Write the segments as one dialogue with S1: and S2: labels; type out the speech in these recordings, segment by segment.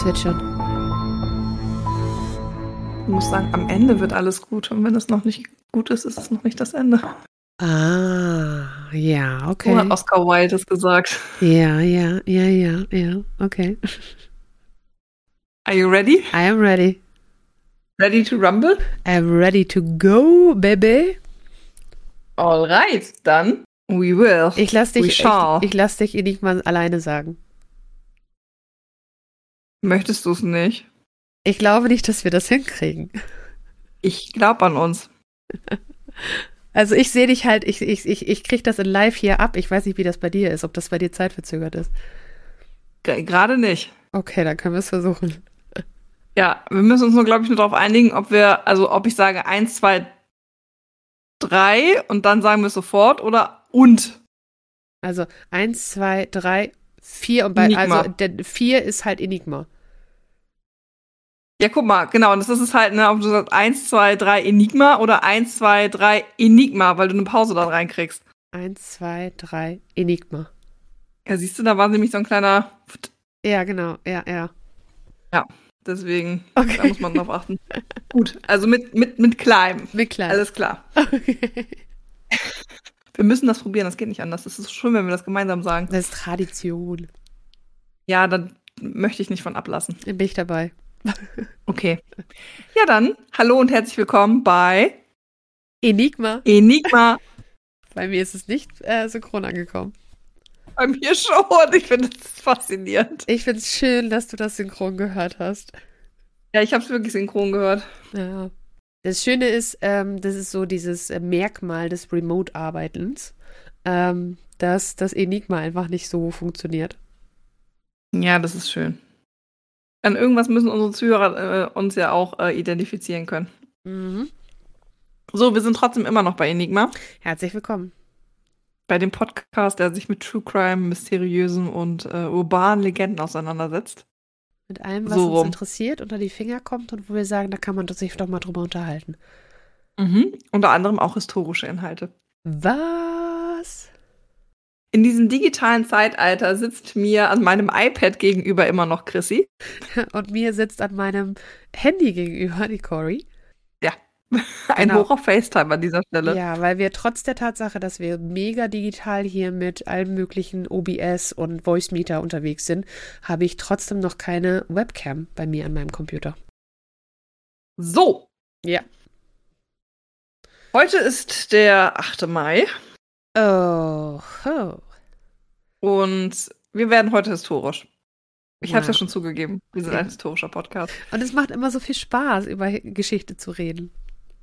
S1: Das wird schon.
S2: Ich muss sagen, am Ende wird alles gut. Und wenn es noch nicht gut ist, ist es noch nicht das Ende.
S1: Ah, ja, okay.
S2: hat Oscar Wilde es gesagt.
S1: Ja, ja, ja, ja, ja, okay.
S2: Are you ready?
S1: I am ready.
S2: Ready to rumble?
S1: I'm ready to go, baby.
S2: Alright, dann we will.
S1: Ich lass dich, ich, ich lass dich Enigma alleine sagen.
S2: Möchtest du es nicht?
S1: Ich glaube nicht, dass wir das hinkriegen.
S2: Ich glaube an uns.
S1: Also ich sehe dich halt, ich, ich, ich, ich krieg das in live hier ab. Ich weiß nicht, wie das bei dir ist, ob das bei dir zeitverzögert ist.
S2: Gerade nicht.
S1: Okay, dann können wir es versuchen.
S2: Ja, wir müssen uns nur, glaube ich, nur darauf einigen, ob wir, also ob ich sage eins, zwei, drei und dann sagen wir es sofort oder und.
S1: Also eins, zwei, drei, vier und bei,
S2: Enigma.
S1: also der vier ist halt Enigma.
S2: Ja, guck mal, genau, und das ist halt, ne, ob du sagst eins, zwei, drei Enigma oder eins, zwei, drei Enigma, weil du eine Pause da reinkriegst.
S1: Eins, zwei, drei, Enigma.
S2: Ja, siehst du, da war nämlich so ein kleiner,
S1: Ja, genau, ja, ja.
S2: deswegen, da
S1: Okay.
S2: muss man drauf achten. Gut, also mit, mit, mit Climb.
S1: Mit klein.
S2: Alles klar.
S1: Okay.
S2: Wir müssen das probieren, das geht nicht anders. Das ist schön, wenn wir das gemeinsam sagen.
S1: Das ist Tradition.
S2: Ja, dann möchte ich nicht von ablassen.
S1: Dann bin ich dabei.
S2: Okay. Ja, dann, hallo und herzlich willkommen bei
S1: Enigma.
S2: Enigma.
S1: Bei mir ist es nicht äh, synchron angekommen.
S2: Bei mir schon. Ich finde das faszinierend.
S1: Ich finde es schön, dass du das synchron gehört hast.
S2: Ja, ich habe es wirklich synchron gehört.
S1: Ja. Das Schöne ist, ähm, das ist so dieses äh, Merkmal des Remote-Arbeitens, ähm, dass das Enigma einfach nicht so funktioniert.
S2: Ja, das ist schön. An irgendwas müssen unsere Zuhörer äh, uns ja auch äh, identifizieren können.
S1: Mhm.
S2: So, wir sind trotzdem immer noch bei Enigma.
S1: Herzlich willkommen.
S2: Bei dem Podcast, der sich mit True Crime, mysteriösen und äh, urbanen Legenden auseinandersetzt.
S1: Mit allem, was
S2: So
S1: uns
S2: rum.
S1: interessiert, unter die Finger kommt und wo wir sagen, da kann man sich doch mal drüber unterhalten.
S2: Mhm. Unter anderem auch historische Inhalte.
S1: Was?
S2: In diesem digitalen Zeitalter sitzt mir an meinem iPad gegenüber immer noch Chrissy.
S1: Und mir sitzt an meinem Handy gegenüber die Cory.
S2: Ein
S1: Genau.
S2: Hoch auf FaceTime an dieser Stelle.
S1: Ja, weil wir trotz der Tatsache, dass wir mega digital hier mit allen möglichen OBS und Voice Meter unterwegs sind, habe ich trotzdem noch keine Webcam bei mir an meinem Computer.
S2: So.
S1: Ja.
S2: Heute ist der 8. Mai
S1: Oh, oh.
S2: und wir werden heute historisch. Ich habe es ja schon zugegeben. Wir sind
S1: Ja.
S2: ein historischer Podcast.
S1: Und es macht immer so viel Spaß, über Geschichte zu reden.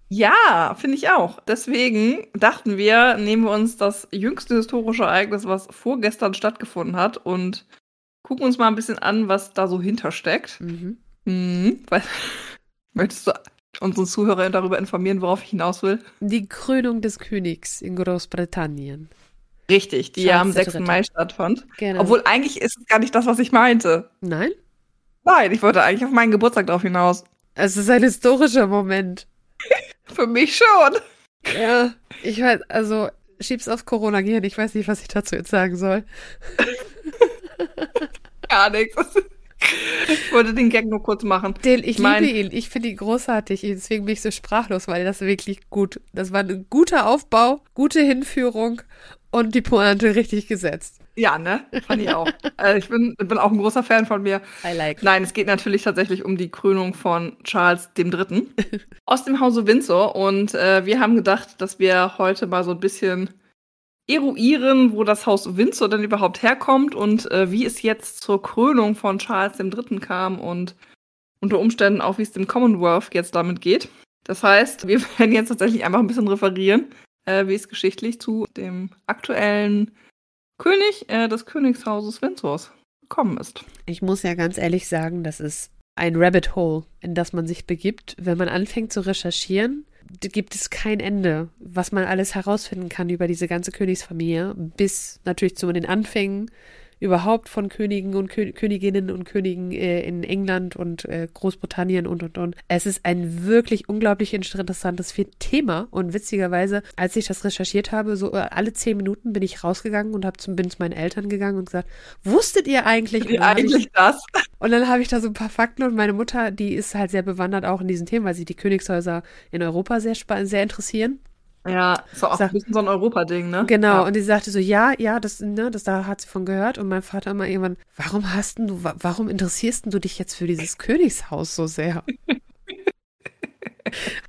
S2: Ja, finde ich auch. Deswegen dachten wir, nehmen wir uns das jüngste historische Ereignis, was vorgestern stattgefunden hat, und gucken uns mal ein bisschen an, was da so hintersteckt.
S1: Mhm.
S2: Mhm. Weil, möchtest du unseren Zuhörer darüber informieren, worauf ich hinaus will?
S1: Die Krönung des Königs in Großbritannien.
S2: Richtig, die ja am
S1: Charles der
S2: 6.
S1: Dritte.
S2: Mai stattfand.
S1: Genau.
S2: Obwohl eigentlich ist es gar nicht das, was ich meinte.
S1: Nein?
S2: Nein, ich wollte eigentlich auf meinen Geburtstag drauf hinaus.
S1: Es ist ein historischer Moment.
S2: Für mich schon.
S1: Ja. Ich weiß, also, schieb's aufs Corona-Gehirn. Ich weiß nicht, was ich dazu jetzt sagen soll.
S2: Gar nichts. Ich wollte den Gag nur kurz machen.
S1: Den, ich
S2: Mein-
S1: liebe ihn. Ich finde ihn großartig. Deswegen bin ich so sprachlos, weil das wirklich gut. Das war ein guter Aufbau, gute Hinführung und die Pointe richtig gesetzt.
S2: Ja, ne? Fand ich auch. äh, ich bin, bin auch ein großer Fan von mir.
S1: I like.
S2: Nein, es geht natürlich tatsächlich um die Krönung von Charles III. aus dem Hause Windsor. Und äh, wir haben gedacht, dass wir heute mal so ein bisschen eruieren, wo das Haus Windsor denn überhaupt herkommt und äh, wie es jetzt zur Krönung von Charles III. kam und unter Umständen auch, wie es dem Commonwealth jetzt damit geht. Das heißt, wir werden jetzt tatsächlich einfach ein bisschen referieren, äh, wie es geschichtlich zu dem aktuellen König äh, des Königshauses Windsors gekommen ist.
S1: Ich muss ja ganz ehrlich sagen, das ist ein Rabbit Hole, in das man sich begibt. Wenn man anfängt zu recherchieren, gibt es kein Ende, was man alles herausfinden kann über diese ganze Königsfamilie, bis natürlich zu den Anfängen überhaupt von Königen und Kö Königinnen und Königen äh, in England und äh, Großbritannien und und und. Es ist ein wirklich unglaublich interessantes Thema und witzigerweise, als ich das recherchiert habe, so äh, alle zehn Minuten bin ich rausgegangen und hab zum, bin zu meinen Eltern gegangen und gesagt, wusstet ihr eigentlich?
S2: Wie eigentlich ich, das?
S1: Und dann habe ich da so ein paar Fakten und meine Mutter, die ist halt sehr bewandert auch in diesen Themen, weil sie die Königshäuser in Europa sehr, sehr interessieren.
S2: Ja, ist auch Sag, ein bisschen so ein Europa-Ding, ne?
S1: Genau,
S2: ja.
S1: und die sagte so, ja, ja, das, ne, das da hat sie von gehört. Und mein Vater immer irgendwann, warum hast du, warum interessierst du dich jetzt für dieses Königshaus so sehr?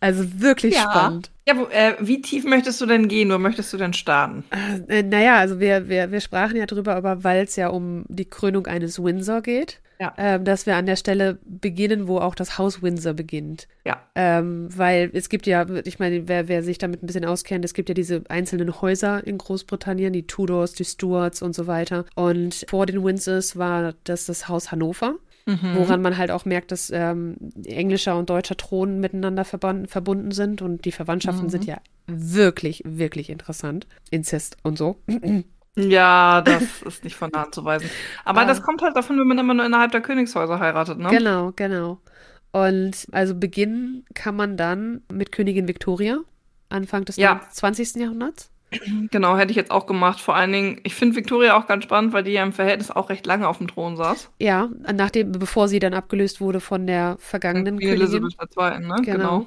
S1: also wirklich
S2: ja.
S1: spannend.
S2: Ja, wo, äh, wie tief möchtest du denn gehen? Wo möchtest du denn starten?
S1: Äh, naja, also wir, wir, wir sprachen ja drüber, aber weil es ja um die Krönung eines Windsor geht, ja. ähm, dass wir an der Stelle beginnen, wo auch das Haus Windsor beginnt.
S2: Ja.
S1: Ähm, weil es gibt ja, ich meine, wer, wer sich damit ein bisschen auskennt, es gibt ja diese einzelnen Häuser in Großbritannien, die Tudors, die Stuarts und so weiter. Und vor den Windsors war das das Haus Hannover. Mhm. Woran man halt auch merkt, dass ähm, englischer und deutscher Thron miteinander verbunden sind und die Verwandtschaften mhm. sind ja wirklich, wirklich interessant. Inzest und so.
S2: Ja, das ist nicht von der Hand zu weisen. Aber ah. das kommt halt davon, wenn man immer nur innerhalb der Königshäuser heiratet, ne?
S1: Genau, genau. Und also beginnen kann man dann mit Königin Victoria, Anfang des ja. 20. Jahrhunderts.
S2: Genau, hätte ich jetzt auch gemacht. Vor allen Dingen, ich finde Victoria auch ganz spannend, weil die ja im Verhältnis auch recht lange auf dem Thron saß.
S1: Ja, nachdem, bevor sie dann abgelöst wurde von der vergangenen Königin.
S2: Elisabeth II., ne?
S1: Genau. genau.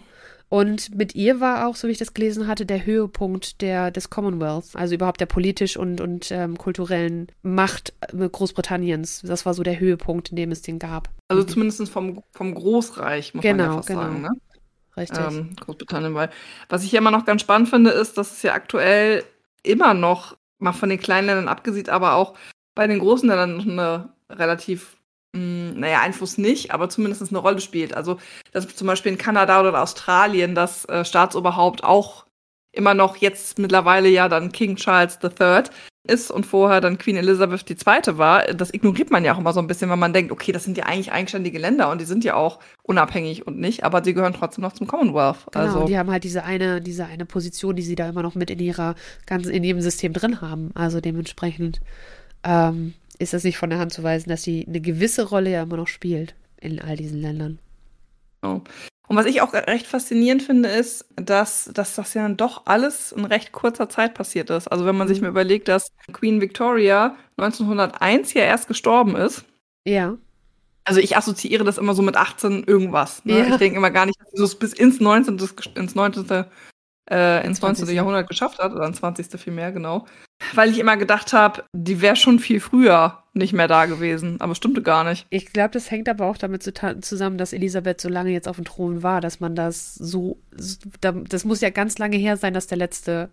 S1: Und mit ihr war auch, so wie ich das gelesen hatte, der Höhepunkt der, des Commonwealth, also überhaupt der politisch und, und ähm, kulturellen Macht äh, Großbritanniens. Das war so der Höhepunkt, in dem es den gab.
S2: Also zumindest vom, vom Großreich, muss genau, man ja fast genau. sagen. Ne?
S1: Richtig.
S2: Ähm, Großbritannien, weil was ich ja immer noch ganz spannend finde, ist, dass es ja aktuell immer noch, mal von den kleinen Ländern abgesehen, aber auch bei den großen Ländern noch eine relativ, mh, hm, naja, Einfluss nicht, aber zumindest eine Rolle spielt. Also, dass zum Beispiel in Kanada oder Australien das äh, Staatsoberhaupt auch immer noch jetzt mittlerweile ja dann King Charles III ist und vorher dann Queen Elizabeth II. war, das ignoriert man ja auch immer so ein bisschen, weil man denkt, okay, das sind ja eigentlich eigenständige Länder und die sind ja auch unabhängig und nicht, aber sie gehören trotzdem noch zum Commonwealth.
S1: Genau,
S2: also.
S1: die haben halt diese eine, diese eine Position, die sie da immer noch mit in ihrer ganzen, in ihrem System drin haben. Also dementsprechend ähm, ist das nicht von der Hand zu weisen, dass sie eine gewisse Rolle ja immer noch spielt in all diesen Ländern.
S2: Oh. Und was ich auch recht faszinierend finde, ist, dass, dass das ja dann doch alles in recht kurzer Zeit passiert ist. Also wenn man sich mhm. mal überlegt, dass Queen Victoria 1901 ja erst gestorben ist.
S1: Ja.
S2: Also ich assoziiere das immer so mit 18 irgendwas. Ne? Ja. Ich denke immer gar nicht, dass sie es bis ins 19. ins 19 äh, ins 19. Jahrhundert geschafft hat, oder ins 20. vielmehr, genau. Weil ich immer gedacht habe, die wäre schon viel früher nicht mehr da gewesen, aber stimmte gar nicht.
S1: Ich glaube, das hängt aber auch damit zusammen, dass Elisabeth so lange jetzt auf dem Thron war, dass man das so, das muss ja ganz lange her sein, dass der letzte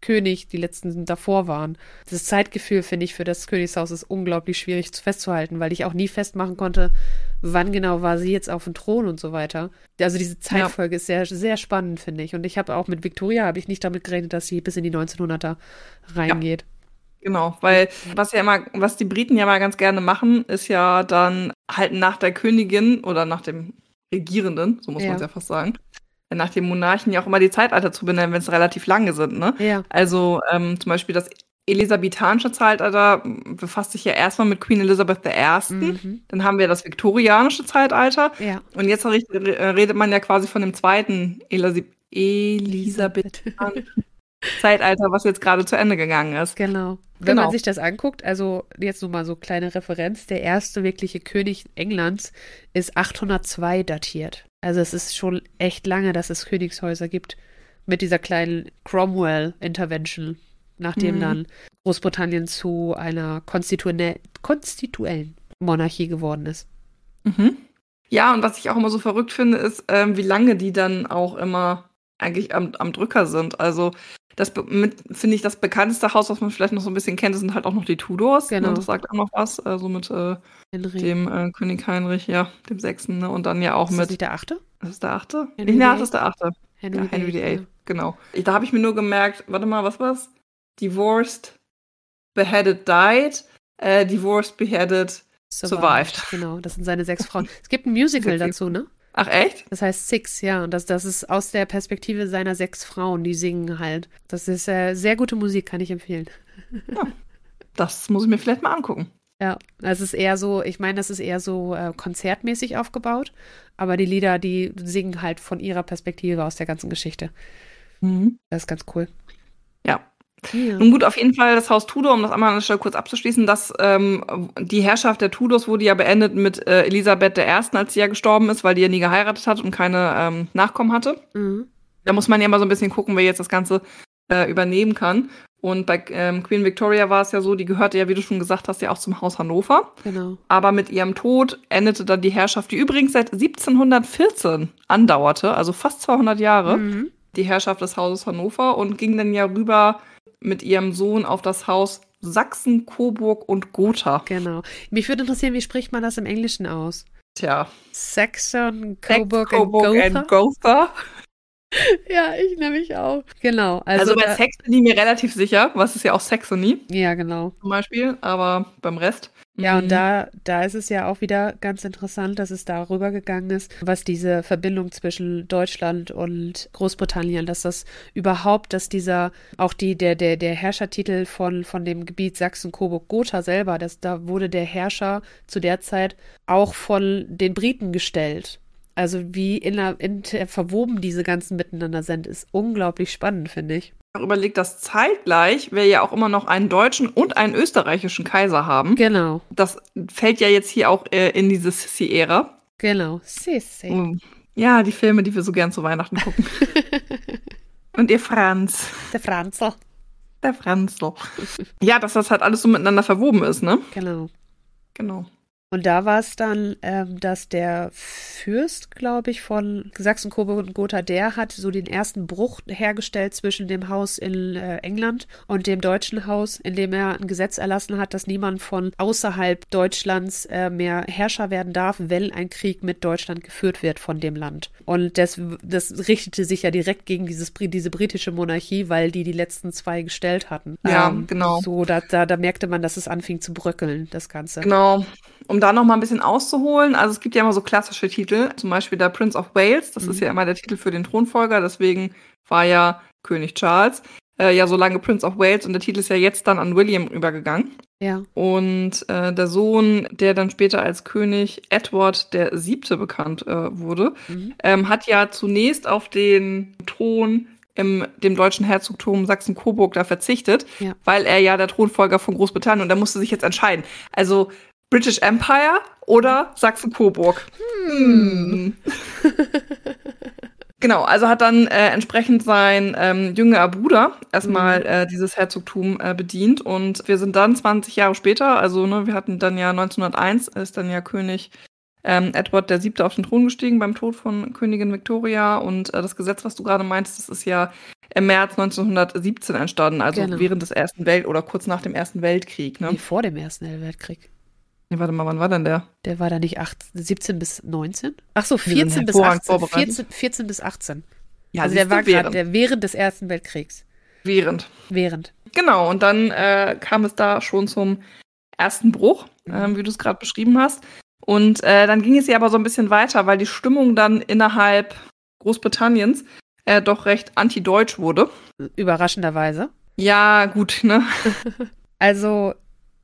S1: König die letzten davor waren. Das Zeitgefühl, finde ich, für das Königshaus ist unglaublich schwierig festzuhalten, weil ich auch nie festmachen konnte, wann genau war sie jetzt auf dem Thron und so weiter. Also diese Zeitfolge ja. ist sehr, sehr spannend, finde ich. Und ich habe auch mit Victoria, habe ich nicht damit gerechnet, dass sie bis in die 1900er reingeht. Ja.
S2: Genau, weil was ja immer, was die Briten ja mal ganz gerne machen, ist ja dann halt nach der Königin oder nach dem Regierenden, so muss ja. man es ja fast sagen, nach dem Monarchen ja auch immer die Zeitalter zu benennen, wenn es relativ lange sind. Ne?
S1: Ja.
S2: Also ähm, zum Beispiel das elisabethanische Zeitalter befasst sich ja erstmal mit Queen Elizabeth I. Mhm. Dann haben wir das viktorianische Zeitalter.
S1: Ja.
S2: Und jetzt redet man ja quasi von dem zweiten Elis elisabethanischen Zeitalter, was jetzt gerade zu Ende gegangen ist.
S1: Genau. Wenn genau. man sich das anguckt, also jetzt nur mal so kleine Referenz, der erste wirkliche König Englands ist 802 datiert. Also es ist schon echt lange, dass es Königshäuser gibt mit dieser kleinen Cromwell-Intervention, nachdem mhm. dann Großbritannien zu einer konstituellen Monarchie geworden ist.
S2: Mhm. Ja, und was ich auch immer so verrückt finde, ist, ähm, wie lange die dann auch immer eigentlich am, am Drücker sind. Also das finde ich das bekannteste Haus, was man vielleicht noch so ein bisschen kennt, sind halt auch noch die Tudors. Ne? Genau. Ne? Das sagt auch noch was. Also mit äh, dem äh, König Heinrich, ja, dem Sechsten. Ne? Und dann ja auch
S1: ist
S2: mit.
S1: Das nicht der Achte?
S2: Das ist der Achte? Henry ja, das ist der Achte. Henry, ja, Henry VIII. Genau. Ich, da habe ich mir nur gemerkt, warte mal, was war's? Divorced, beheaded, died. Äh, divorced, beheaded, survived. survived.
S1: Genau, das sind seine sechs Frauen. Es gibt ein Musical dazu, ne?
S2: Ach echt?
S1: Das heißt Six, ja. Und das, das ist aus der Perspektive seiner sechs Frauen, die singen halt. Das ist äh, sehr gute Musik, kann ich empfehlen.
S2: Ja. Das muss ich mir vielleicht mal angucken.
S1: Ja, es ist eher so, ich meine, das ist eher so äh, konzertmäßig aufgebaut, aber die Lieder, die singen halt von ihrer Perspektive aus der ganzen Geschichte.
S2: Mhm.
S1: Das ist ganz cool.
S2: Ja.
S1: Ja.
S2: Nun gut, auf jeden Fall das Haus Tudor, um das einmal an der Stelle kurz abzuschließen, dass ähm, die Herrschaft der Tudors wurde ja beendet mit äh, Elisabeth I., als sie ja gestorben ist, weil die ja nie geheiratet hat und keine ähm, Nachkommen hatte.
S1: Mhm.
S2: Da muss man ja mal so ein bisschen gucken, wer jetzt das Ganze äh, übernehmen kann. Und bei ähm, Queen Victoria war es ja so, die gehörte ja, wie du schon gesagt hast, ja auch zum Haus Hannover.
S1: Genau.
S2: Aber mit ihrem Tod endete dann die Herrschaft, die übrigens seit 1714 andauerte, also fast 200 Jahre,
S1: Mhm.
S2: die Herrschaft des Hauses Hannover und ging dann ja rüber mit ihrem Sohn auf das Haus Sachsen, Coburg und Gotha.
S1: Genau. Mich würde interessieren, wie spricht man das im Englischen aus?
S2: Tja,
S1: Saxon,
S2: Sax,
S1: Coburg, und Gotha?
S2: and Gotha.
S1: Ja, ich nämlich auch. Genau.
S2: Also,
S1: Also,
S2: bei Saxony bin ich mir relativ sicher, was ist ja auch Saxony
S1: ja, genau.
S2: zum Beispiel, aber beim Rest.
S1: Ja, und da, da ist es ja auch wieder ganz interessant, dass es darüber gegangen ist, was diese Verbindung zwischen Deutschland und Großbritannien, dass das überhaupt, dass dieser, auch die, der, der, der Herrschertitel von, von dem Gebiet Sachsen-Coburg-Gotha selber, dass da wurde der Herrscher zu der Zeit auch von den Briten gestellt. Also wie inner, inter, verwoben diese ganzen miteinander sind, ist unglaublich spannend, finde ich.
S2: überlegt, dass zeitgleich wir ja auch immer noch einen deutschen und einen österreichischen Kaiser haben.
S1: Genau,
S2: Das fällt ja jetzt hier auch äh, in diese Sissi-Ära.
S1: genau. Sissi.
S2: Mm. Ja, die Filme, die wir so gern zu Weihnachten gucken. und ihr Franz.
S1: Der Franzl.
S2: Der Franzl. Ja, dass das halt alles so miteinander verwoben ist, ne?
S1: Genau.
S2: Genau.
S1: Und da war es dann, ähm, dass der Fürst, glaube ich, von Sachsen, Coburg und Gotha, der hat so den ersten Bruch hergestellt zwischen dem Haus in äh, England und dem deutschen Haus, indem er ein Gesetz erlassen hat, dass niemand von außerhalb Deutschlands äh, mehr Herrscher werden darf, wenn ein Krieg mit Deutschland geführt wird von dem Land. Und das, das richtete sich ja direkt gegen dieses, diese britische Monarchie, weil die die letzten zwei gestellt hatten.
S2: Ja, genau.
S1: So, da, da, da merkte man, dass es anfing zu bröckeln, das Ganze.
S2: Genau. Um da noch mal ein bisschen auszuholen, also es gibt ja immer so klassische Titel, zum Beispiel der Prince of Wales, das
S1: Mhm.
S2: ist ja immer der Titel für den Thronfolger, deswegen war ja König Charles äh, ja so lange Prince of Wales und der Titel ist ja jetzt dann an William übergegangen.
S1: Ja.
S2: Und äh, der Sohn, der dann später als König Edward der Siebte bekannt äh, wurde,
S1: Mhm.
S2: ähm, hat ja zunächst auf den Thron im dem deutschen Herzogtum Sachsen-Coburg da verzichtet,
S1: Ja.
S2: weil er ja der Thronfolger von Großbritannien und er musste sich jetzt entscheiden. Also British Empire oder Sachsen-Coburg. Hm. Genau, also hat dann äh, entsprechend sein ähm, jüngerer Bruder erstmal äh, dieses Herzogtum äh, bedient und wir sind dann 20 Jahre später, also ne, wir hatten dann ja 1901, ist dann ja König ähm, Edward der Siebte auf den Thron gestiegen beim Tod von Königin Victoria und äh, das Gesetz, was du gerade meinst, das ist ja im März 1917 entstanden, also
S1: Genau.
S2: während des Ersten Welt- oder kurz nach dem Ersten Weltkrieg. Ne?
S1: Nee, vor dem Ersten Weltkrieg.
S2: Nee, warte mal, wann war denn der?
S1: Der war da nicht 8, 17 bis 19? Ach so,
S2: sind
S1: 14 bis
S2: hervorragend
S1: 18.
S2: vorbereitet.
S1: 14, 14 bis 18.
S2: Ja,
S1: also der war gerade
S2: während.
S1: der während des Ersten Weltkriegs.
S2: während.
S1: Während.
S2: Genau, und dann äh, kam es da schon zum ersten Bruch, ähm, wie du es gerade beschrieben hast. Und äh, dann ging es ja aber so ein bisschen weiter, weil die Stimmung dann innerhalb Großbritanniens äh, doch recht anti-deutsch wurde.
S1: Überraschenderweise.
S2: Ja, gut, ne?
S1: Also,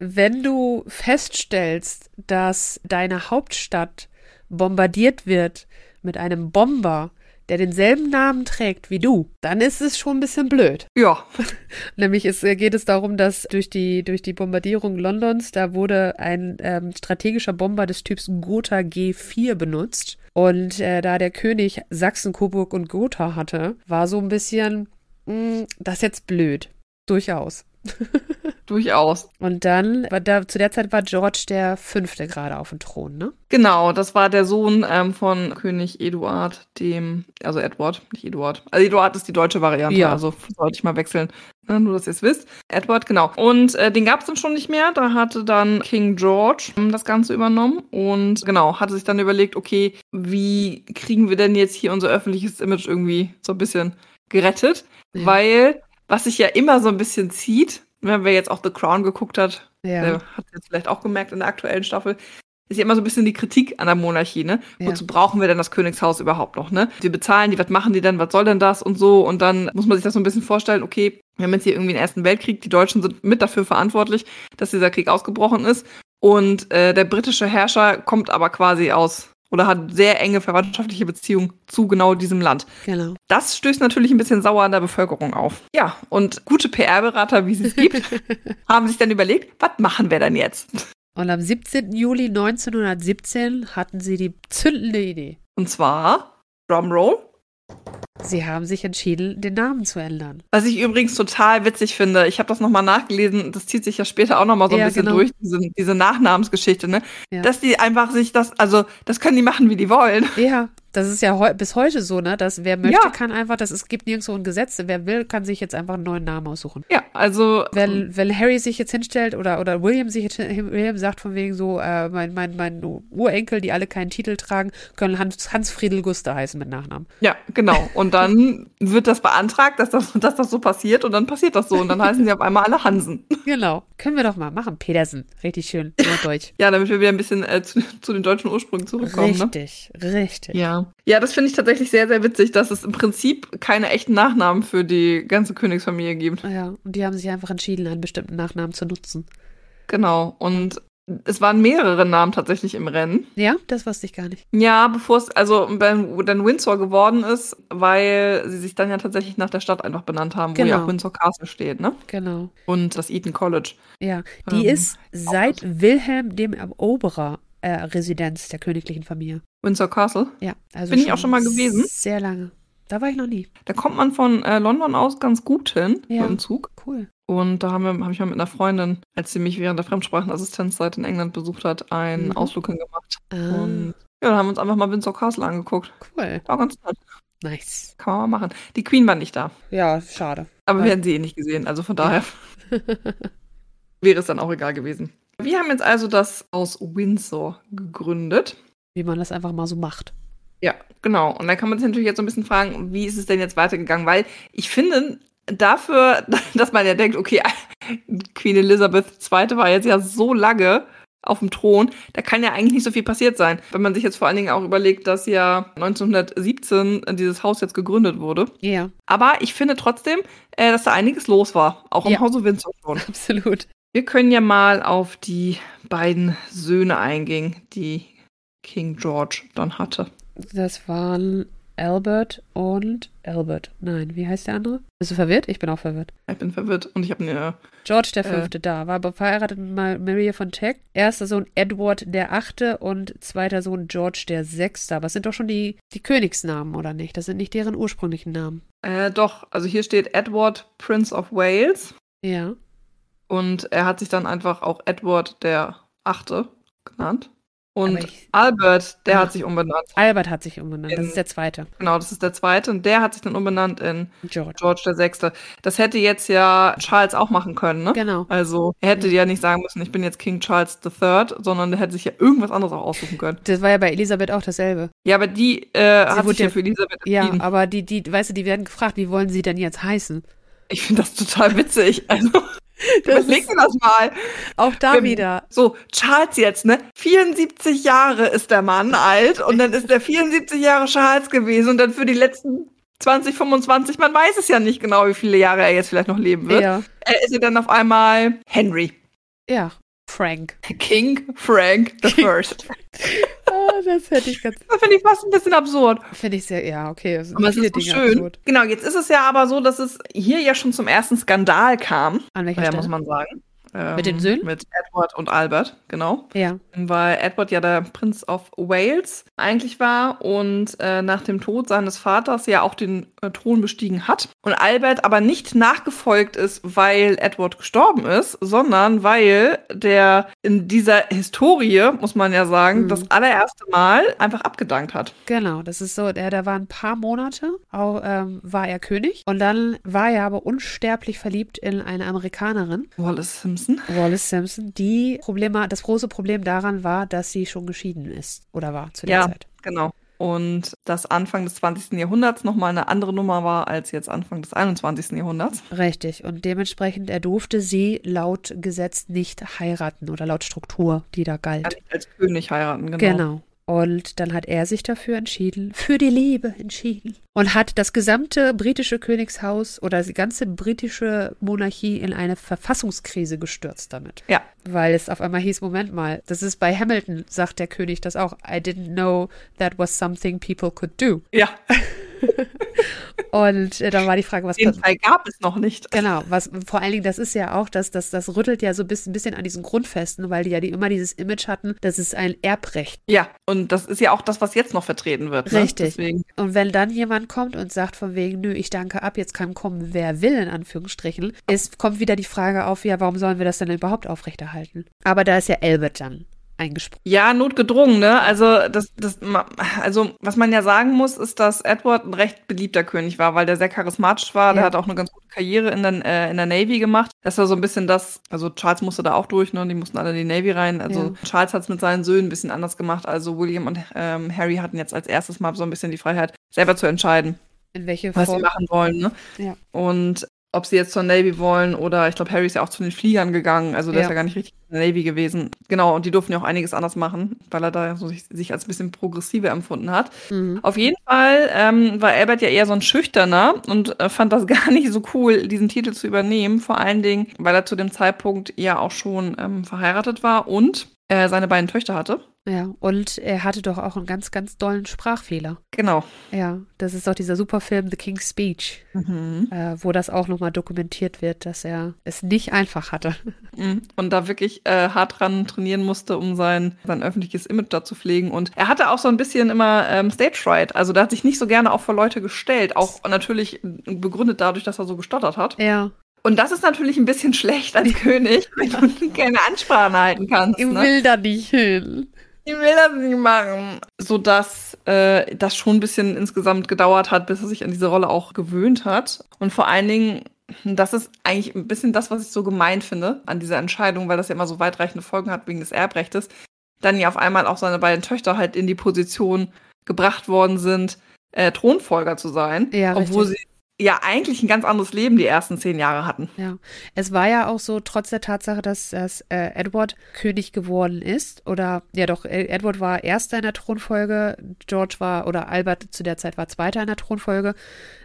S1: wenn du feststellst, dass deine Hauptstadt bombardiert wird mit einem Bomber, der denselben Namen trägt wie du, dann ist es schon ein bisschen blöd.
S2: Ja,
S1: Nämlich es, äh, geht es darum, dass durch die, durch die Bombardierung Londons, da wurde ein ähm, strategischer Bomber des Typs Gotha G4 benutzt. Und äh, da der König Sachsen, Coburg und Gotha hatte, war so ein bisschen, mh, das ist jetzt blöd. Durchaus.
S2: durchaus.
S1: Und dann, da, zu der Zeit war George der Fünfte gerade auf dem Thron, ne?
S2: Genau, das war der Sohn ähm, von König Eduard, dem, also Edward, nicht Eduard. Also Eduard ist die deutsche Variante,
S1: Ja.
S2: also sollte ich mal wechseln, ne, nur dass ihr es wisst. Edward, genau. Und äh, den gab es dann schon nicht mehr, da hatte dann King George ähm, das Ganze übernommen und genau, hatte sich dann überlegt, okay, wie kriegen wir denn jetzt hier unser öffentliches Image irgendwie so ein bisschen gerettet?
S1: Ja.
S2: Weil, was sich ja immer so ein bisschen zieht, wenn wer jetzt auch The Crown geguckt hat,
S1: Ja.
S2: der hat jetzt vielleicht auch gemerkt in der aktuellen Staffel, ist ja immer so ein bisschen die Kritik an der Monarchie, ne?
S1: Ja.
S2: Wozu brauchen wir denn das Königshaus überhaupt noch, ne? Wir bezahlen die, was machen die denn, was soll denn das und so? Und dann muss man sich das so ein bisschen vorstellen, okay, Wir haben jetzt hier irgendwie den Ersten Weltkrieg. Die Deutschen sind mit dafür verantwortlich, dass dieser Krieg ausgebrochen ist. Und äh, der britische Herrscher kommt aber quasi aus oder hat sehr enge verwandtschaftliche Beziehungen zu genau diesem Land.
S1: Genau.
S2: Das stößt natürlich ein bisschen sauer an der Bevölkerung auf. Ja, und gute PR-Berater, wie sie es gibt, haben sich dann überlegt, was machen wir denn jetzt?
S1: Und am 17. Juli 1917 hatten sie die zündende Idee.
S2: Und zwar, Drumroll,
S1: Sie haben sich entschieden, den Namen zu ändern.
S2: Was ich übrigens total witzig finde, ich habe das nochmal nachgelesen, das zieht sich ja später auch nochmal so ein
S1: Ja,
S2: bisschen
S1: genau.
S2: durch, diese, diese Nachnamensgeschichte, ne?
S1: Ja.
S2: Dass die einfach sich das, also das können die machen, wie die wollen.
S1: Ja, das ist ja heu bis heute so, ne? Dass wer möchte,
S2: Ja.
S1: kann einfach, das es gibt nirgendwo ein Gesetz. Wer will, kann sich jetzt einfach einen neuen Namen aussuchen.
S2: Ja, also
S1: Wenn, wenn Harry sich jetzt hinstellt oder, oder William sich jetzt, William sagt von wegen so, äh, mein, mein, mein Urenkel, die alle keinen Titel tragen, können Hans, Hans Friedel Guster heißen mit Nachnamen.
S2: ja, genau. Und dann wird das beantragt, dass das, dass das so passiert und dann passiert das so und dann heißen sie auf einmal alle Hansen.
S1: Genau. Können wir doch mal machen. Petersen. Richtig schön. Norddeutsch.
S2: Ja, damit wir wieder ein bisschen äh, zu, zu den deutschen Ursprüngen zurückkommen, ne?
S1: richtig, richtig.
S2: Ja. Ja, das finde ich tatsächlich sehr, sehr witzig, dass es im Prinzip keine echten Nachnamen für die ganze Königsfamilie gibt.
S1: Ja, und die haben sich einfach entschieden, einen bestimmten Nachnamen zu nutzen.
S2: Genau. Und es waren mehrere Namen tatsächlich im Rennen.
S1: Ja, das wusste ich gar nicht.
S2: Ja, bevor es, also dann Windsor geworden ist, weil sie sich dann ja tatsächlich nach der Stadt einfach benannt haben, wo ja
S1: Genau.
S2: auch Windsor Castle steht, ne?
S1: Genau.
S2: Und das Eton College.
S1: Ja, die
S2: Ähm,
S1: ist seit Wilhelm dem Eroberer äh, Residenz der königlichen Familie.
S2: Windsor Castle.
S1: Ja, also
S2: Bin ich auch schon mal gewesen.
S1: Sehr lange. Da war ich noch nie.
S2: Da kommt man von äh, London aus ganz gut hin
S1: Ja.
S2: mit dem Zug.
S1: Cool.
S2: Und da haben wir, habe ich mal mit einer Freundin, als sie mich während der Fremdsprachenassistenzzeit in England besucht hat, einen
S1: Mhm.
S2: Ausflug hingemacht.
S1: Ah,
S2: Und ja, da haben wir uns einfach mal Windsor Castle angeguckt.
S1: cool.
S2: War ganz nett.
S1: Nice.
S2: Kann man mal machen. Die Queen war nicht da.
S1: Ja, schade.
S2: Aber
S1: Ja.
S2: wir hätten sie eh nicht gesehen. Also von daher wäre es dann auch egal gewesen. Wir haben jetzt also das Haus Windsor gegründet.
S1: Wie man das einfach mal so macht.
S2: Ja, genau. Und dann kann man sich natürlich jetzt so ein bisschen fragen, wie ist es denn jetzt weitergegangen? Weil ich finde, dafür, dass man ja denkt, okay, Queen Elizabeth II war jetzt ja so lange auf dem Thron, da kann ja eigentlich nicht so viel passiert sein. Wenn man sich jetzt vor allen Dingen auch überlegt, dass ja 1917 dieses Haus jetzt gegründet wurde.
S1: Ja,
S2: Aber ich finde trotzdem, äh, dass da einiges los war. Auch im
S1: Ja.
S2: Hause Windsor schon.
S1: absolut.
S2: Wir können ja mal auf die beiden Söhne eingehen, die King George dann hatte.
S1: Das waren Albert und Albert. Nein, wie heißt der andere? Bist du verwirrt? Ich bin auch verwirrt.
S2: Ich bin verwirrt und ich habe eine.
S1: George der
S2: Äh.
S1: Fünfte da, war aber verheiratet mit Ma- Maria von Teck. Erster Sohn Edward der Achte und zweiter Sohn George der Sechste. Aber es sind doch schon die, die Königsnamen, oder nicht? Das sind nicht deren ursprünglichen Namen.
S2: Äh, doch, also hier steht Edward, Prince of Wales.
S1: Ja.
S2: Und er hat sich dann einfach auch Edward der Achte genannt. Und
S1: ich-
S2: Albert, der
S1: Ah.
S2: hat sich umbenannt.
S1: Albert hat sich umbenannt. Das
S2: In-
S1: ist der zweite.
S2: Genau, das ist der zweite. Und der hat sich dann umbenannt in
S1: George.
S2: George der Sechste. Das hätte jetzt ja Charles auch machen können, ne?
S1: Genau.
S2: Also, er hätte ja nicht sagen müssen, ich bin jetzt King Charles III, sondern er hätte sich ja irgendwas anderes auch aussuchen können.
S1: Das war ja bei Elisabeth auch dasselbe.
S2: Ja, aber die äh, hat sich ja
S1: ja-
S2: für Elisabeth
S1: Ja,
S2: entschieden.
S1: aber die, die, weißt du, die werden gefragt, wie wollen sie denn jetzt heißen?
S2: Ich finde das total witzig. Also,
S1: Das
S2: überleg dir das mal.
S1: auch da
S2: Wenn-
S1: wieder.
S2: So, Charles jetzt, ne? 74 Jahre ist der Mann alt und dann ist der 74 Jahre Charles gewesen und dann für die letzten 20, 25, man weiß es ja nicht genau, wie viele Jahre er jetzt vielleicht noch leben wird.
S1: Ja.
S2: Er ist ja dann auf einmal Henry.
S1: Ja. Frank.
S2: King Frank the First.
S1: Ah, das hätte ich ganz.
S2: Das finde ich fast ein bisschen absurd.
S1: Finde ich sehr, ja, okay. Sind
S2: Aber es ist so
S1: Dinge
S2: schön.
S1: absurd.
S2: Genau, jetzt ist es ja aber so, dass es hier ja schon zum ersten Skandal kam.
S1: An welcher Stelle?
S2: muss man sagen. Ähm,
S1: Mit den Söhnen?
S2: Mit Edward und Albert, genau.
S1: ja.
S2: Weil Edward ja der Prinz of Wales eigentlich war und äh, nach dem Tod seines Vaters ja auch den äh, Thron bestiegen hat. Und Albert aber nicht nachgefolgt ist, weil Edward gestorben ist, sondern weil der in dieser Historie, muss man ja sagen,
S1: Mhm.
S2: das allererste Mal einfach abgedankt hat.
S1: Genau, das ist so, der, der war ein paar Monate, auch, ähm, war er König. Und dann war er aber unsterblich verliebt in eine Amerikanerin,
S2: Wallace Simpson.
S1: Wallace Simpson, die Probleme, das große Problem daran war, dass sie schon geschieden ist oder war zu der
S2: Ja.
S1: Zeit.
S2: Genau. Und das Anfang des 20. Jahrhunderts nochmal eine andere Nummer war als jetzt Anfang des 21. Jahrhunderts.
S1: Richtig. Und dementsprechend, er durfte sie laut Gesetz nicht heiraten oder laut Struktur, die da galt.
S2: nicht als König heiraten, genau.
S1: Genau. Und dann hat er sich dafür entschieden, für die Liebe entschieden. Und hat das gesamte britische Königshaus oder die ganze britische Monarchie in eine Verfassungskrise gestürzt damit.
S2: Ja.
S1: Weil es auf einmal hieß, Moment mal, das ist bei Hamilton, sagt der König das auch. I didn't know that was something people could do.
S2: Ja.
S1: Und äh, dann war die Frage, was
S2: Den Fall gab es noch nicht.
S1: Genau, was vor allen Dingen, das ist ja auch, das, das, das rüttelt ja so ein bisschen, bisschen an diesen Grundfesten, weil die ja die immer dieses Image hatten, das ist ein Erbrecht.
S2: Ja, und das ist ja auch das, was jetzt noch vertreten wird. Ne?
S1: Richtig. Deswegen. Und wenn dann jemand kommt und sagt von wegen, nö, ich danke ab, jetzt kann kommen, wer will, in Anführungsstrichen, es kommt wieder die Frage auf, ja, warum sollen wir das denn überhaupt aufrechterhalten? Aber da ist ja Albert dann eingesprungen.
S2: Ja, notgedrungen, ne? Also, das, das, also, was man ja sagen muss, ist, dass Edward ein recht beliebter König war, weil der sehr charismatisch war. Ja. Der hat auch eine ganz gute Karriere in der, äh, in der Navy gemacht. Das war so ein bisschen das, also Charles musste da auch durch, ne? Die mussten alle in die Navy rein. Also, ja. Charles hat es mit seinen Söhnen ein bisschen anders gemacht. Also, William und ähm, Harry hatten jetzt als erstes Mal so ein bisschen die Freiheit, selber zu entscheiden.
S1: In welche
S2: was Form? sie machen wollen. Ne? Ja. Und ob sie jetzt zur Navy wollen oder ich glaube, Harry ist ja auch zu den Fliegern gegangen, also der ja. ist ja gar nicht richtig in der Navy gewesen. Genau, und die durften ja auch einiges anders machen, weil er da so sich, sich als ein bisschen progressiver empfunden hat. Mhm. Auf jeden Fall ähm, war Albert ja eher so ein Schüchterner und äh, fand das gar nicht so cool, diesen Titel zu übernehmen, vor allen Dingen, weil er zu dem Zeitpunkt ja auch schon ähm, verheiratet war und äh, seine beiden Töchter hatte.
S1: Ja, und er hatte doch auch einen ganz, ganz dollen Sprachfehler.
S2: Genau.
S1: Ja, das ist doch dieser Superfilm The King's Speech, mhm. äh, wo das auch nochmal dokumentiert wird, dass er es nicht einfach hatte.
S2: Mhm. Und da wirklich äh, hart dran trainieren musste, um sein, sein öffentliches Image da zu pflegen. Und er hatte auch so ein bisschen immer ähm, Stage Fright. Also der hat sich nicht so gerne auch vor Leute gestellt. Auch natürlich begründet dadurch, dass er so gestottert hat.
S1: Ja.
S2: Und das ist natürlich ein bisschen schlecht als König, wenn du keine Ansprache halten kannst.
S1: Ich ne? will da nicht hin.
S2: Ich will das nicht machen. Sodass äh, das schon ein bisschen insgesamt gedauert hat, bis er sich an diese Rolle auch gewöhnt hat. Und vor allen Dingen, das ist eigentlich ein bisschen das, was ich so gemein finde an dieser Entscheidung, weil das ja immer so weitreichende Folgen hat wegen des Erbrechtes. Dann ja auf einmal auch seine beiden Töchter halt in die Position gebracht worden sind, äh, Thronfolger zu sein. Ja, obwohl richtig. sie ja eigentlich ein ganz anderes Leben die ersten zehn Jahre hatten.
S1: Ja, es war ja auch so, trotz der Tatsache, dass, dass äh, Edward König geworden ist, oder ja doch, äh, Edward war Erster in der Thronfolge, George war, oder Albert zu der Zeit war Zweiter in der Thronfolge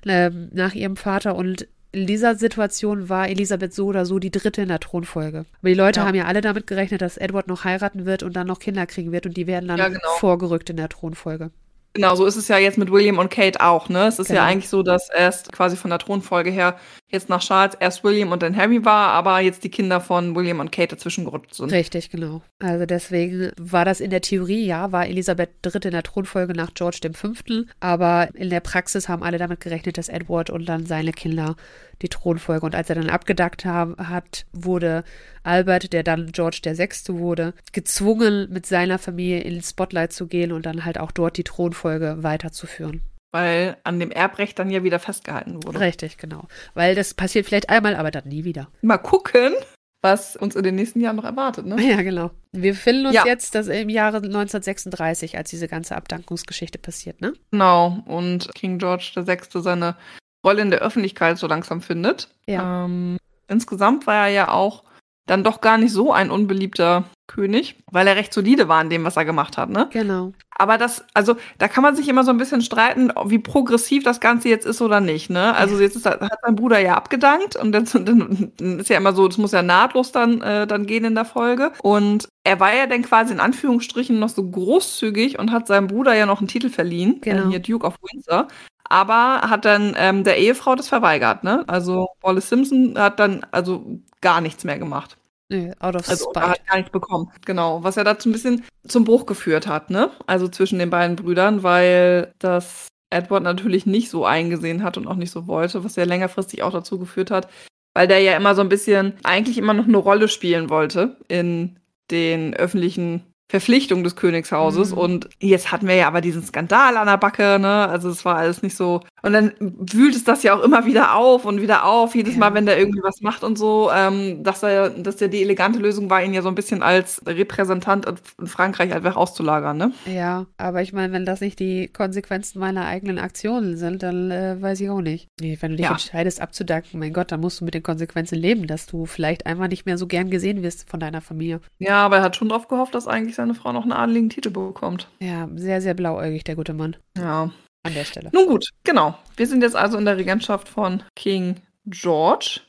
S1: äh, nach ihrem Vater und in dieser Situation war Elisabeth so oder so die dritte in der Thronfolge. Aber die Leute ja. haben ja alle damit gerechnet, dass Edward noch heiraten wird und dann noch Kinder kriegen wird und die werden dann ja, genau. vorgerückt in der Thronfolge.
S2: Genau, so ist es ja jetzt mit William und Kate auch, ne? Es ist genau. ja eigentlich so, dass erst quasi von der Thronfolge her jetzt nach Charles erst William und dann Harry war, aber jetzt die Kinder von William und Kate dazwischen gerutscht sind.
S1: Richtig, genau. Also deswegen war das in der Theorie, ja, war Elisabeth III. in der Thronfolge nach George V., aber in der Praxis haben alle damit gerechnet, dass Edward und dann seine Kinder die Thronfolge. Und als er dann abgedackt hat, wurde Albert, der dann George VI. wurde, gezwungen, mit seiner Familie ins Spotlight zu gehen und dann halt auch dort die Thronfolge weiterzuführen.
S2: Weil an dem Erbrecht dann ja wieder festgehalten wurde.
S1: Richtig, genau. Weil das passiert vielleicht einmal, aber dann nie wieder.
S2: Mal gucken, was uns in den nächsten Jahren noch erwartet, ne?
S1: Ja, genau. Wir befinden uns ja. jetzt das im Jahre 1936, als diese ganze Abdankungsgeschichte passiert, ne?
S2: Genau. Und King George VI. seine Rolle in der Öffentlichkeit so langsam findet. Ja. Ähm, insgesamt war er ja auch dann doch gar nicht so ein unbeliebter König, weil er recht solide war in dem, was er gemacht hat, ne?
S1: Genau.
S2: Aber das, also da kann man sich immer so ein bisschen streiten, wie progressiv das Ganze jetzt ist oder nicht, ne? Also jetzt ist, hat sein Bruder ja abgedankt und dann, dann ist ja immer so, das muss ja nahtlos dann, äh, dann gehen in der Folge. Und er war ja dann quasi in Anführungsstrichen noch so großzügig und hat seinem Bruder ja noch einen Titel verliehen, äh, genau. hier Duke of Windsor aber hat dann ähm, der Ehefrau das verweigert, ne? Also Wallace Simpson hat dann also gar nichts mehr gemacht.
S1: Nee, out of
S2: also, spite. hat gar nichts bekommen. Genau, was ja dazu ein bisschen zum Bruch geführt hat, ne? Also zwischen den beiden Brüdern, weil das Edward natürlich nicht so eingesehen hat und auch nicht so wollte, was ja längerfristig auch dazu geführt hat, weil der ja immer so ein bisschen eigentlich immer noch eine Rolle spielen wollte in den öffentlichen Verpflichtung des Königshauses. Mhm. Und jetzt hatten wir ja aber diesen Skandal an der Backe, ne? Also es war alles nicht so. Und dann wühlt es das ja auch immer wieder auf und wieder auf, jedes ja. Mal, wenn der irgendwie was macht und so. Ähm, dass er, dass ja die elegante Lösung war, ihn ja so ein bisschen als Repräsentant in Frankreich einfach auszulagern, ne?
S1: Ja, aber ich meine, wenn das nicht die Konsequenzen meiner eigenen Aktionen sind, dann äh, weiß ich auch nicht. Nee, wenn du dich ja. entscheidest abzudanken, mein Gott, dann musst du mit den Konsequenzen leben, dass du vielleicht einmal nicht mehr so gern gesehen wirst von deiner Familie.
S2: Ja, aber er hat schon drauf gehofft, dass eigentlich seine Frau noch einen adeligen Titel bekommt.
S1: Ja, sehr, sehr blauäugig, der gute Mann.
S2: Ja.
S1: An der Stelle.
S2: Nun gut, genau. Wir sind jetzt also in der Regentschaft von King George.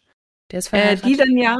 S1: Der ist
S2: Äh,
S1: verheiratet.
S2: die dann ja.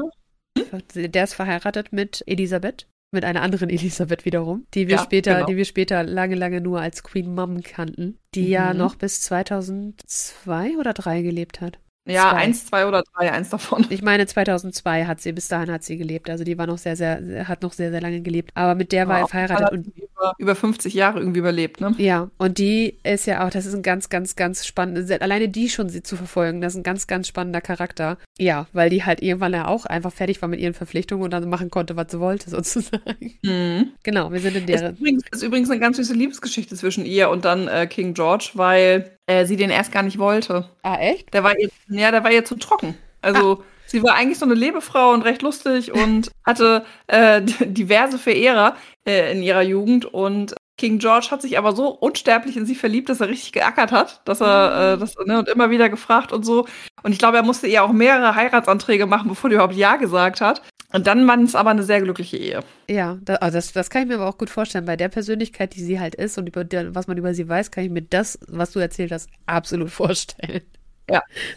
S1: Der ist verheiratet mit Elisabeth. Mit einer anderen Elisabeth wiederum, die wir
S2: Ja,
S1: später,
S2: genau.
S1: die wir später lange, lange nur als Queen Mom kannten, die ja
S2: Mhm.
S1: noch bis 2002 oder 3 gelebt hat.
S2: Ja,
S1: Zwei.
S2: eins, zwei oder drei, eins davon.
S1: Ich meine 2002 hat sie, bis dahin hat sie gelebt. Also die war noch sehr, sehr, hat noch sehr, sehr lange gelebt. Aber mit der war
S2: Ja,
S1: er
S2: auf jeden
S1: verheiratet und
S2: über, über 50 Jahre irgendwie überlebt, ne?
S1: ja, und die ist ja auch, das ist ein ganz, ganz, ganz spannend, alleine die schon sie zu verfolgen, das ist ein ganz, ganz spannender Charakter. Ja, weil die halt irgendwann ja auch einfach fertig war mit ihren Verpflichtungen und dann machen konnte, was sie wollte, sozusagen.
S2: Mhm.
S1: Genau, wir sind in
S2: Ist
S1: deren.
S2: übrigens, ist übrigens eine ganz süße Liebesgeschichte zwischen ihr und dann äh, King George, weil äh, sie den erst gar nicht wollte.
S1: Ah, echt?
S2: Der war ihr, ja, der war ihr zu trocken. Also sie war eigentlich so eine Lebefrau und recht lustig und hatte äh, diverse Verehrer äh, in ihrer Jugend und King George hat sich aber so unsterblich in sie verliebt, dass er richtig geackert hat, dass er äh, das ne, und immer wieder gefragt und so. Und ich glaube, er musste ihr auch mehrere Heiratsanträge machen, bevor er überhaupt ja gesagt hat. Und dann war es aber eine sehr glückliche Ehe.
S1: Ja, also das, das kann ich mir aber auch gut vorstellen. Bei der Persönlichkeit, die sie halt ist und über was man über sie weiß, kann ich mir das, was du erzählt hast, absolut vorstellen.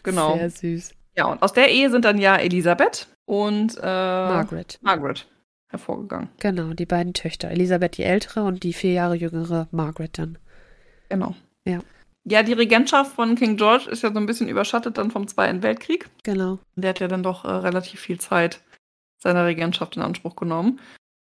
S2: Genau.
S1: Sehr süß.
S2: Ja, und aus der Ehe sind dann ja Elisabeth und äh,
S1: Margaret.
S2: Margaret hervorgegangen.
S1: Genau, die beiden Töchter. Elisabeth die ältere und die vier Jahre jüngere Margaret dann.
S2: Genau.
S1: Ja.
S2: Ja, die Regentschaft von King George ist ja so ein bisschen überschattet dann vom Zweiten Weltkrieg.
S1: Genau.
S2: Der hat ja dann doch äh, relativ viel Zeit seiner Regentschaft in Anspruch genommen.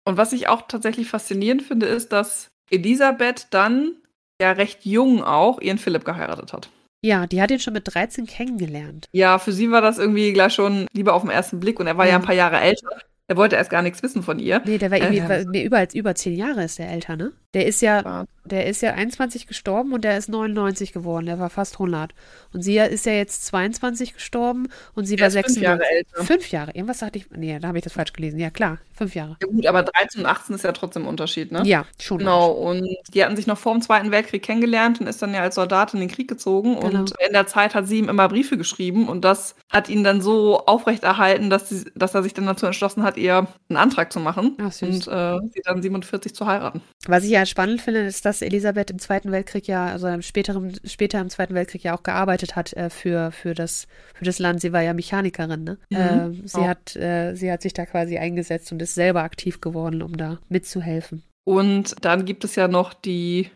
S2: Und was ich auch tatsächlich faszinierend finde, ist, dass Elisabeth dann ja recht jung auch ihren Philipp geheiratet hat.
S1: Ja, die hat ihn schon mit 13 kennengelernt.
S2: Ja, für sie war das irgendwie gleich schon Liebe auf den ersten Blick und er war ja,
S1: Ja.
S2: ein paar Jahre älter. Er wollte erst gar nichts wissen von ihr.
S1: Nee, der war irgendwie,
S2: Äh.
S1: nee, über, über zehn Jahre ist der älter, ne? Der ist ja, der ist ja 21 gestorben und der ist 99 geworden. Der war fast 100. Und sie ist ja jetzt 22 gestorben und sie
S2: Er
S1: war
S2: ist fünf
S1: 96.
S2: Jahre älter.
S1: Fünf Jahre. Irgendwas sagte ich. Nee, da habe ich das falsch gelesen. Ja, klar. Fünf Jahre.
S2: Ja gut, aber 13 und 18 ist ja trotzdem ein Unterschied, ne?
S1: Ja, schon.
S2: Genau, und die hatten sich noch vor dem Zweiten Weltkrieg kennengelernt und ist dann ja als Soldat in den Krieg gezogen.
S1: Genau.
S2: Und in der Zeit hat sie ihm immer Briefe geschrieben und das hat ihn dann so aufrechterhalten, dass, sie, dass er sich dann dazu entschlossen hat, ihr einen Antrag zu machen
S1: Ach,
S2: und äh, sie dann 47 zu heiraten.
S1: Was ich ja spannend finde, ist, dass Elisabeth im Zweiten Weltkrieg ja, also im späteren, später im Zweiten Weltkrieg ja auch gearbeitet hat äh, für, für, das, für das Land. Sie war ja Mechanikerin, ne?
S2: Mhm,
S1: äh, sie,
S2: genau.
S1: hat, äh, sie hat sich da quasi eingesetzt und ist selber aktiv geworden, um da mitzuhelfen.
S2: Und dann gibt es ja noch die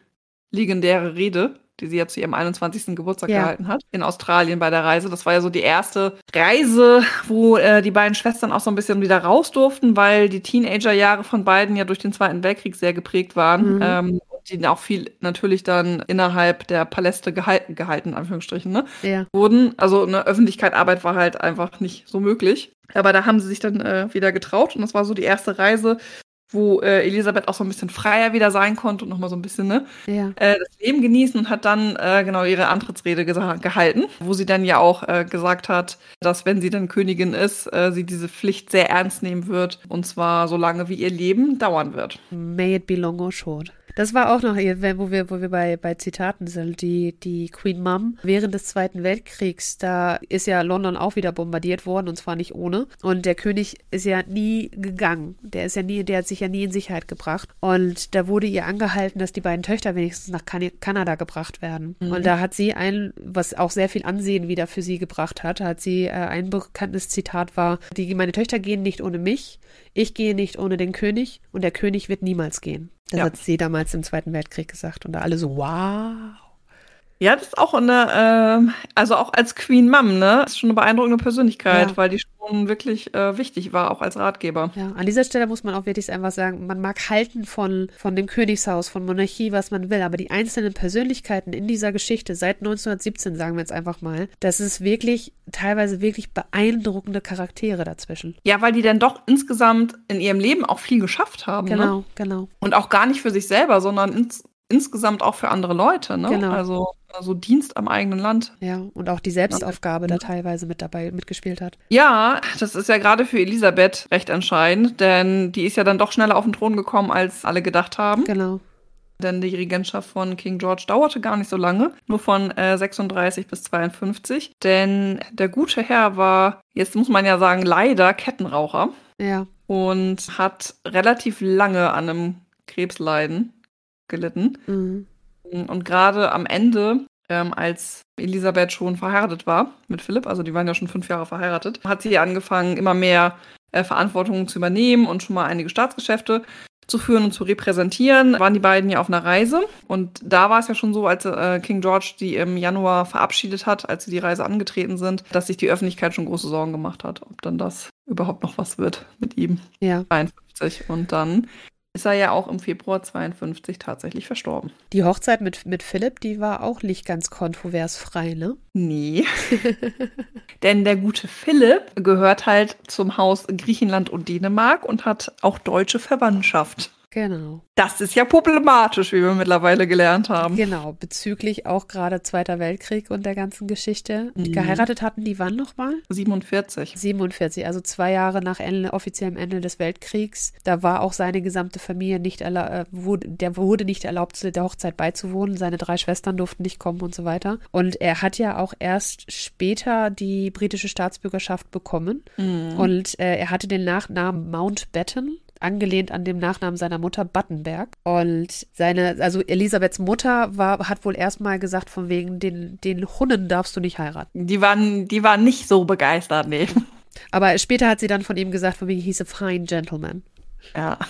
S2: legendäre Rede, die sie ja zu ihrem 21. Geburtstag
S1: Ja.
S2: gehalten hat, in Australien bei der Reise. Das war ja so die erste Reise, wo äh, die beiden Schwestern auch so ein bisschen wieder raus durften, weil die Teenagerjahre von beiden ja durch den Zweiten Weltkrieg sehr geprägt waren.
S1: Mhm.
S2: Ähm, die auch viel natürlich dann innerhalb der Paläste gehalten, gehalten in Anführungsstrichen, ne?
S1: Ja.
S2: wurden. Also eine Öffentlichkeit Arbeit war halt einfach nicht so möglich. Aber da haben sie sich dann äh, wieder getraut und das war so die erste Reise, wo äh, Elisabeth auch so ein bisschen freier wieder sein konnte und nochmal so ein bisschen ne,
S1: Ja.
S2: äh, das Leben genießen und hat dann äh, genau ihre Antrittsrede gehalten, wo sie dann ja auch äh, gesagt hat, dass wenn sie dann Königin ist, äh, sie diese Pflicht sehr ernst nehmen wird und zwar so lange wie ihr Leben dauern wird.
S1: May it be long or short. Das war auch noch, wo wir, wo wir bei, bei Zitaten sind, die, die Queen Mum während des Zweiten Weltkriegs, da ist ja London auch wieder bombardiert worden und zwar nicht ohne. Und der König ist ja nie gegangen. Der ist ja nie, der hat sich ja nie in Sicherheit gebracht. Und da wurde ihr angehalten, dass die beiden Töchter wenigstens nach kan Kanada gebracht werden.
S2: Mhm.
S1: Und da hat sie ein, was auch sehr viel Ansehen wieder für sie gebracht hat, hat sie äh, ein bekanntes Zitat war, die, meine Töchter gehen nicht ohne mich, ich gehe nicht ohne den König und der König wird niemals gehen. Das
S2: Ja.
S1: hat sie damals im Zweiten Weltkrieg gesagt. Und da alle so, wow.
S2: Ja, das ist auch eine, ähm, also auch als Queen Mum, ne? Das ist schon eine beeindruckende Persönlichkeit,
S1: Ja.
S2: weil die schon wirklich äh, wichtig war, auch als Ratgeber.
S1: Ja, an dieser Stelle muss man auch wirklich einfach sagen, man mag halten von, von dem Königshaus, von Monarchie, was man will, aber die einzelnen Persönlichkeiten in dieser Geschichte seit 1917, sagen wir jetzt einfach mal, das ist wirklich teilweise wirklich beeindruckende Charaktere dazwischen.
S2: Ja, weil die dann doch insgesamt in ihrem Leben auch viel geschafft haben. Ne?
S1: Genau, genau.
S2: Und auch gar nicht für sich selber, sondern ins, insgesamt auch für andere Leute. Ne?
S1: Genau.
S2: Also, also Dienst am eigenen Land.
S1: Ja, und auch die Selbstaufgabe da teilweise mit dabei mitgespielt hat.
S2: Ja, das ist ja gerade für Elisabeth recht entscheidend, denn die ist ja dann doch schneller auf den Thron gekommen, als alle gedacht haben.
S1: Genau.
S2: Denn die Regentschaft von King George dauerte gar nicht so lange, nur von äh, 36 bis 52. Denn der gute Herr war, jetzt muss man ja sagen, leider Kettenraucher
S1: Ja,
S2: und hat relativ lange an einem Krebsleiden gelitten. Mhm. Und gerade am Ende, ähm, als Elisabeth schon verheiratet war mit Philipp, also die waren ja schon fünf Jahre verheiratet, hat sie angefangen, immer mehr äh, Verantwortung zu übernehmen und schon mal einige Staatsgeschäfte zu führen und zu repräsentieren, waren die beiden ja auf einer Reise. Und da war es ja schon so, als äh, King George die im Januar verabschiedet hat, als sie die Reise angetreten sind, dass sich die Öffentlichkeit schon große Sorgen gemacht hat, ob dann das überhaupt noch was wird mit ihm.
S1: Ja.
S2: 52. Und dann ist er ja auch im Februar 52 tatsächlich verstorben.
S1: Die Hochzeit mit, mit Philipp, die war auch nicht ganz kontrovers frei, ne?
S2: Nee. Denn der gute Philipp gehört halt zum Haus Griechenland und Dänemark und hat auch deutsche Verwandtschaft.
S1: Genau.
S2: Das ist ja problematisch, wie wir mittlerweile gelernt haben.
S1: Genau, bezüglich auch gerade Zweiter Weltkrieg und der ganzen Geschichte. Mhm. Geheiratet hatten die wann nochmal?
S2: 47.
S1: 47, also zwei Jahre nach Ende, offiziellem Ende des Weltkriegs. Da war auch seine gesamte Familie nicht erlaubt, äh, der wurde nicht erlaubt, der Hochzeit beizuwohnen. Seine drei Schwestern durften nicht kommen und so weiter. Und er hat ja auch erst später die britische Staatsbürgerschaft bekommen. Mhm. Und äh, er hatte den Nachnamen Mountbatten angelehnt an dem Nachnamen seiner Mutter Battenberg. Und seine, also Elisabeths Mutter war, hat wohl erstmal gesagt, von wegen den, den Hunnen darfst du nicht heiraten.
S2: Die waren, die waren nicht so begeistert, nee.
S1: Aber später hat sie dann von ihm gesagt, von wegen he's a fine gentleman.
S2: Ja.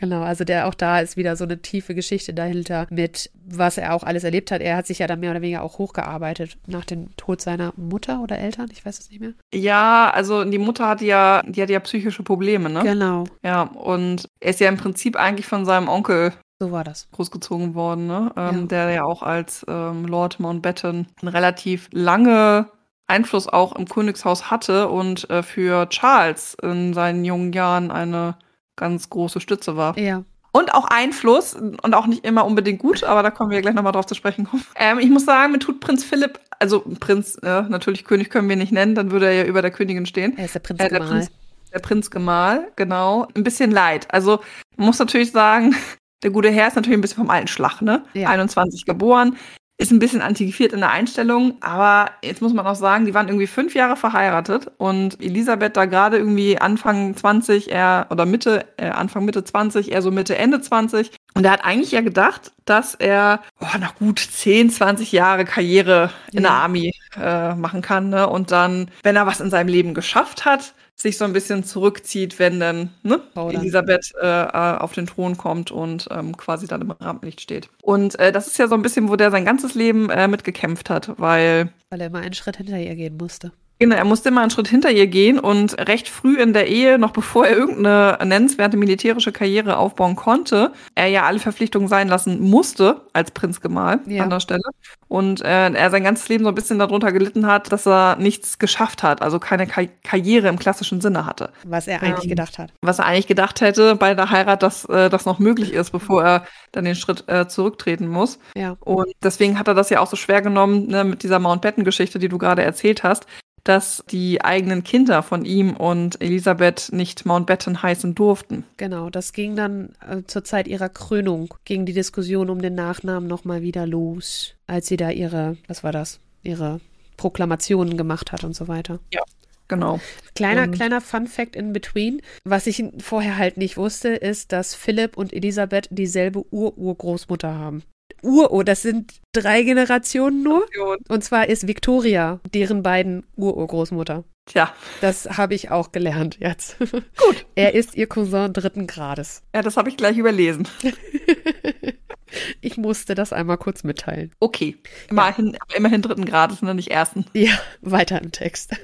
S1: Genau, also der auch da ist wieder so eine tiefe Geschichte dahinter mit, was er auch alles erlebt hat. Er hat sich ja dann mehr oder weniger auch hochgearbeitet nach dem Tod seiner Mutter oder Eltern, ich weiß es nicht mehr.
S2: Ja, also die Mutter hatte ja, die hatte ja psychische Probleme, ne?
S1: Genau.
S2: Ja, und er ist ja im Prinzip eigentlich von seinem Onkel
S1: so war das.
S2: Großgezogen worden, ne? Ähm, ja. Der ja auch als ähm, Lord Mountbatten eine relativ lange Einfluss auch im Königshaus hatte und äh, für Charles in seinen jungen Jahren eine ganz große Stütze war.
S1: Ja.
S2: Und auch Einfluss und auch nicht immer unbedingt gut, aber da kommen wir gleich nochmal drauf zu sprechen kommen. Ähm, ich muss sagen, mir tut Prinz Philipp, also Prinz, äh, natürlich König können wir nicht nennen, dann würde er ja über der Königin stehen.
S1: Er ist der Prinz äh, der Prinz,
S2: der Prinz Gemahl, genau. Ein bisschen leid. Also man muss natürlich sagen, der gute Herr ist natürlich ein bisschen vom alten Schlag, ne? Ja. 21 geboren, ist ein bisschen antiquiert in der Einstellung, aber jetzt muss man auch sagen, die waren irgendwie fünf Jahre verheiratet und Elisabeth da gerade irgendwie Anfang 20, er oder Mitte, äh, Anfang Mitte 20, eher so Mitte, Ende 20. Und er hat eigentlich ja gedacht, dass er oh, nach gut 10, 20 Jahre Karriere in ja. der Army äh, machen kann. Ne? Und dann, wenn er was in seinem Leben geschafft hat, sich so ein bisschen zurückzieht, wenn dann ne, Elisabeth äh, äh, auf den Thron kommt und ähm, quasi dann im Rampenlicht steht. Und äh, das ist ja so ein bisschen, wo der sein ganzes Leben äh, mitgekämpft hat, weil.
S1: Weil er immer einen Schritt hinter ihr gehen musste.
S2: Genau, er musste immer einen Schritt hinter ihr gehen und recht früh in der Ehe, noch bevor er irgendeine nennenswerte militärische Karriere aufbauen konnte, er ja alle Verpflichtungen sein lassen musste als Prinzgemahl ja. an der Stelle. Und äh, er sein ganzes Leben so ein bisschen darunter gelitten hat, dass er nichts geschafft hat, also keine Ka Karriere im klassischen Sinne hatte.
S1: Was er eigentlich ähm, gedacht hat.
S2: Was er eigentlich gedacht hätte bei der Heirat, dass äh, das noch möglich ist, bevor er dann den Schritt äh, zurücktreten muss.
S1: Ja.
S2: Und deswegen hat er das ja auch so schwer genommen ne, mit dieser Mountbatten-Geschichte, die du gerade erzählt hast dass die eigenen Kinder von ihm und Elisabeth nicht Mountbatten heißen durften.
S1: Genau, das ging dann äh, zur Zeit ihrer Krönung, ging die Diskussion um den Nachnamen nochmal wieder los, als sie da ihre, was war das, ihre Proklamationen gemacht hat und so weiter.
S2: Ja. Genau.
S1: Kleiner, und kleiner Fun Fact in between. Was ich vorher halt nicht wusste, ist, dass Philipp und Elisabeth dieselbe Ururgroßmutter haben. Uro, das sind drei Generationen nur. Und zwar ist Victoria deren beiden Ururgroßmutter.
S2: Tja.
S1: Das habe ich auch gelernt jetzt.
S2: Gut.
S1: Er ist ihr Cousin dritten Grades.
S2: Ja, das habe ich gleich überlesen.
S1: ich musste das einmal kurz mitteilen.
S2: Okay. Immerhin, ja. immerhin dritten Grades, ne, nicht ersten.
S1: Ja, weiter im Text.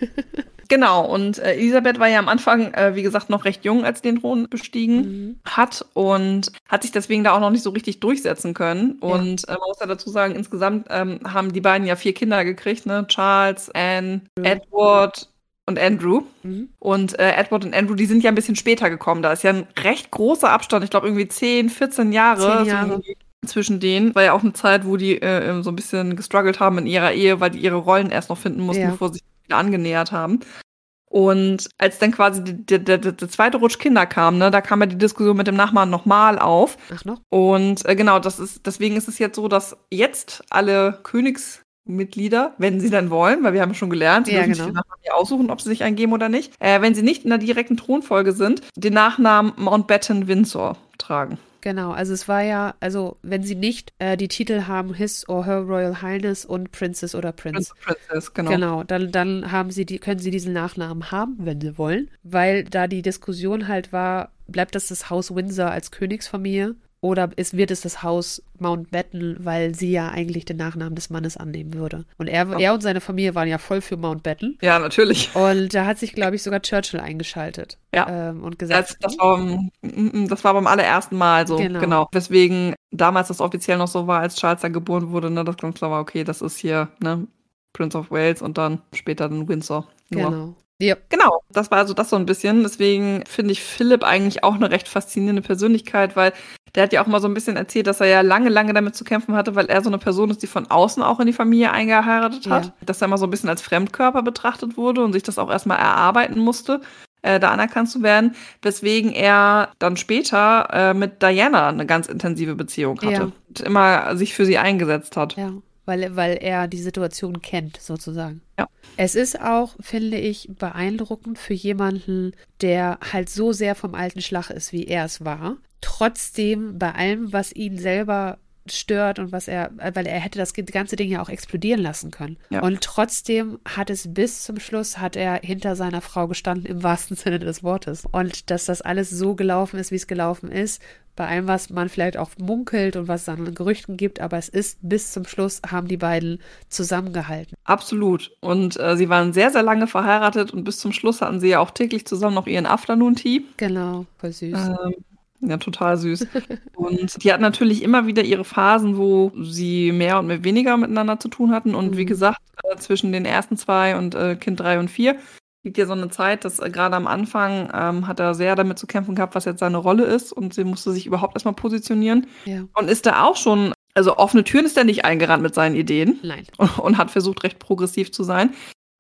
S2: Genau, und äh, Elisabeth war ja am Anfang, äh, wie gesagt, noch recht jung, als den Thron bestiegen mhm. hat und hat sich deswegen da auch noch nicht so richtig durchsetzen können. Und ja. äh, man muss ja dazu sagen, insgesamt ähm, haben die beiden ja vier Kinder gekriegt, ne? Charles, Anne, mhm. Edward und Andrew. Mhm. Und äh, Edward und Andrew, die sind ja ein bisschen später gekommen. Da ist ja ein recht großer Abstand, ich glaube irgendwie 10, 14 Jahre.
S1: 10 Jahre. So
S2: zwischen denen. War ja auch eine Zeit, wo die äh, so ein bisschen gestruggelt haben in ihrer Ehe, weil die ihre Rollen erst noch finden mussten, ja. bevor sie wieder angenähert haben. Und als dann quasi der, der, der, zweite Rutsch Kinder kam, ne, da kam ja die Diskussion mit dem Nachbarn nochmal auf.
S1: Ach noch?
S2: Und äh, genau, das ist, deswegen ist es jetzt so, dass jetzt alle Königsmitglieder, wenn sie dann wollen, weil wir haben schon gelernt, sie
S1: ja,
S2: dürfen
S1: genau.
S2: sich den Nachnamen aussuchen, ob sie sich eingeben oder nicht, äh, wenn sie nicht in der direkten Thronfolge sind, den Nachnamen Mountbatten Windsor tragen.
S1: Genau, also es war ja, also wenn sie nicht äh, die Titel haben, His or Her Royal Highness und Princess oder Prince.
S2: Prince, Princess, genau.
S1: Genau, dann, dann haben sie die, können sie diesen Nachnamen haben, wenn sie wollen, weil da die Diskussion halt war, bleibt das das Haus Windsor als Königsfamilie oder ist, wird es das Haus Mountbatten, weil sie ja eigentlich den Nachnamen des Mannes annehmen würde. Und er,
S2: Ja.
S1: er und seine Familie waren ja voll für Mountbatten.
S2: Ja, natürlich.
S1: Und da hat sich, glaube ich, sogar Churchill eingeschaltet.
S2: Ja.
S1: Ähm, und gesagt,
S2: Das, das, war, beim- mm, das war beim allerersten Mal so,
S1: Genau.
S2: genau. Weswegen damals das offiziell noch so war, als Charles dann geboren wurde, ne, das ganz klar war, okay, das ist hier, ne, Prince of Wales und dann später dann Windsor. Nur.
S1: genau. Ja,
S2: Genau, das war also das so ein bisschen. Deswegen finde ich Philipp eigentlich auch eine recht faszinierende Persönlichkeit, weil der hat ja auch mal so ein bisschen erzählt, dass er ja lange, lange damit zu kämpfen hatte, weil er so eine Person ist, die von außen auch in die Familie eingeheiratet hat.
S1: Ja.
S2: Dass er immer so ein bisschen als Fremdkörper betrachtet wurde und sich das auch erstmal erarbeiten musste, äh, da anerkannt zu werden. Weswegen er dann später äh, mit Diana eine ganz intensive Beziehung hatte
S1: Ja.
S2: und immer sich für sie eingesetzt hat.
S1: ja. Weil, weil er die Situation kennt, sozusagen.
S2: Ja.
S1: Es ist auch, finde ich, beeindruckend für jemanden, der halt so sehr vom alten Schlag ist, wie er es war. Trotzdem bei allem, was ihn selber stört und was er, weil er hätte das ganze Ding ja auch explodieren lassen können.
S2: Ja.
S1: Und trotzdem hat es bis zum Schluss, hat er hinter seiner Frau gestanden, im wahrsten Sinne des Wortes. Und dass das alles so gelaufen ist, wie es gelaufen ist, bei allem, was man vielleicht auch munkelt und was es an Gerüchten gibt, aber es ist bis zum Schluss, haben die beiden zusammengehalten.
S2: Absolut. Und äh, sie waren sehr, sehr lange verheiratet und bis zum Schluss hatten sie ja auch täglich zusammen noch ihren Afternoon Tea.
S1: Genau, voll süß.
S2: Ähm, ja, total süß. und die hatten natürlich immer wieder ihre Phasen, wo sie mehr und mehr weniger miteinander zu tun hatten. Und wie
S1: Mhm.
S2: gesagt, äh, zwischen den ersten zwei und äh, Kind drei und vier liegt ja so eine Zeit, dass äh, gerade am Anfang ähm, hat er sehr damit zu kämpfen gehabt, was jetzt seine Rolle ist. Und sie musste sich überhaupt erstmal positionieren.
S1: ja,
S2: Und ist da auch schon, also offene Türen ist er nicht eingerannt mit seinen Ideen
S1: nein.
S2: und, und hat versucht, recht progressiv zu sein.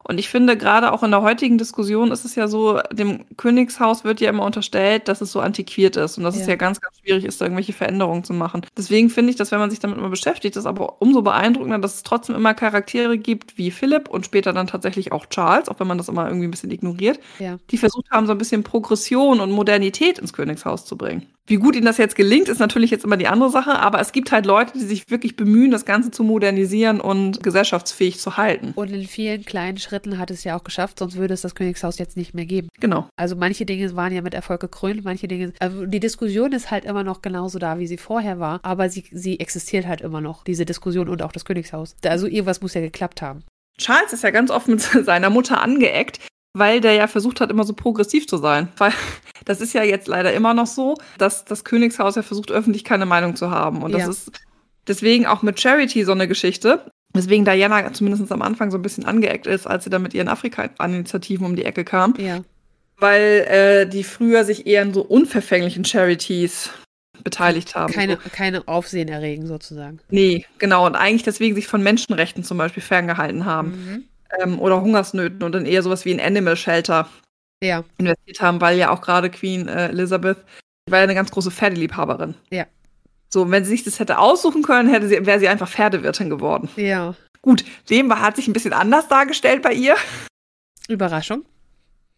S2: Und ich finde, gerade auch in der heutigen Diskussion ist es ja so, dem Königshaus wird ja immer unterstellt, dass es so antiquiert ist und dass es
S1: Ja.
S2: ja ganz, ganz schwierig ist, da irgendwelche Veränderungen zu machen. Deswegen finde ich, dass wenn man sich damit mal beschäftigt, ist aber umso beeindruckender, dass es trotzdem immer Charaktere gibt wie Philipp und später dann tatsächlich auch Charles, auch wenn man das immer irgendwie ein bisschen ignoriert,
S1: Ja.
S2: die versucht haben, so ein bisschen Progression und Modernität ins Königshaus zu bringen. Wie gut ihnen das jetzt gelingt, ist natürlich jetzt immer die andere Sache, aber es gibt halt Leute, die sich wirklich bemühen, das Ganze zu modernisieren und gesellschaftsfähig zu halten.
S1: Und in vielen kleinen Schritten hat es ja auch geschafft, sonst würde es das Königshaus jetzt nicht mehr geben.
S2: Genau.
S1: Also manche Dinge waren ja mit Erfolg gekrönt, manche Dinge. Also die Diskussion ist halt immer noch genauso da, wie sie vorher war, aber sie, sie existiert halt immer noch, diese Diskussion und auch das Königshaus. Also irgendwas muss ja geklappt haben.
S2: Charles ist ja ganz oft mit seiner Mutter angeeckt, weil der ja versucht hat, immer so progressiv zu sein. Weil das ist ja jetzt leider immer noch so, dass das Königshaus ja versucht, öffentlich keine Meinung zu haben. Und das
S1: Ja.
S2: ist deswegen auch mit Charity so eine Geschichte. Weswegen Diana zumindest am Anfang so ein bisschen angeeckt ist, als sie dann mit ihren Afrika-Initiativen um die Ecke kam.
S1: Ja.
S2: Weil äh, die früher sich eher in so unverfänglichen Charities beteiligt haben.
S1: Keine,
S2: So.
S1: keine Aufsehen erregen sozusagen.
S2: Nee, genau. Und eigentlich deswegen sich von Menschenrechten zum Beispiel ferngehalten haben.
S1: Mhm.
S2: Ähm, oder Hungersnöten und dann eher sowas wie ein Animal Shelter
S1: Ja,
S2: investiert haben, weil ja auch gerade Queen äh, Elizabeth war ja eine ganz große Pferdeliebhaberin.
S1: Ja.
S2: So, wenn sie sich das hätte aussuchen können, hätte sie, wäre sie einfach Pferdewirtin geworden.
S1: ja.
S2: Gut, dem war, hat sich ein bisschen anders dargestellt bei ihr.
S1: Überraschung.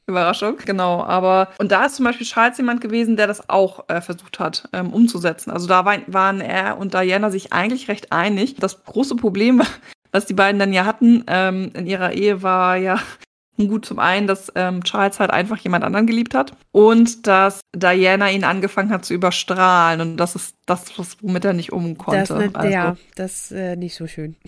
S2: Überraschung, genau. Aber und da ist zum Beispiel Charles jemand gewesen, der das auch äh, versucht hat ähm, umzusetzen. Also da war, waren er und Diana sich eigentlich recht einig. Das große Problem, was die beiden dann ja hatten ähm, in ihrer Ehe, war ja gut zum einen, dass ähm, Charles halt einfach jemand anderen geliebt hat und dass Diana ihn angefangen hat zu überstrahlen und das ist das, was, womit er nicht um konnte.
S1: Das, ne,
S2: Also-
S1: Ja, das äh, nicht so schön.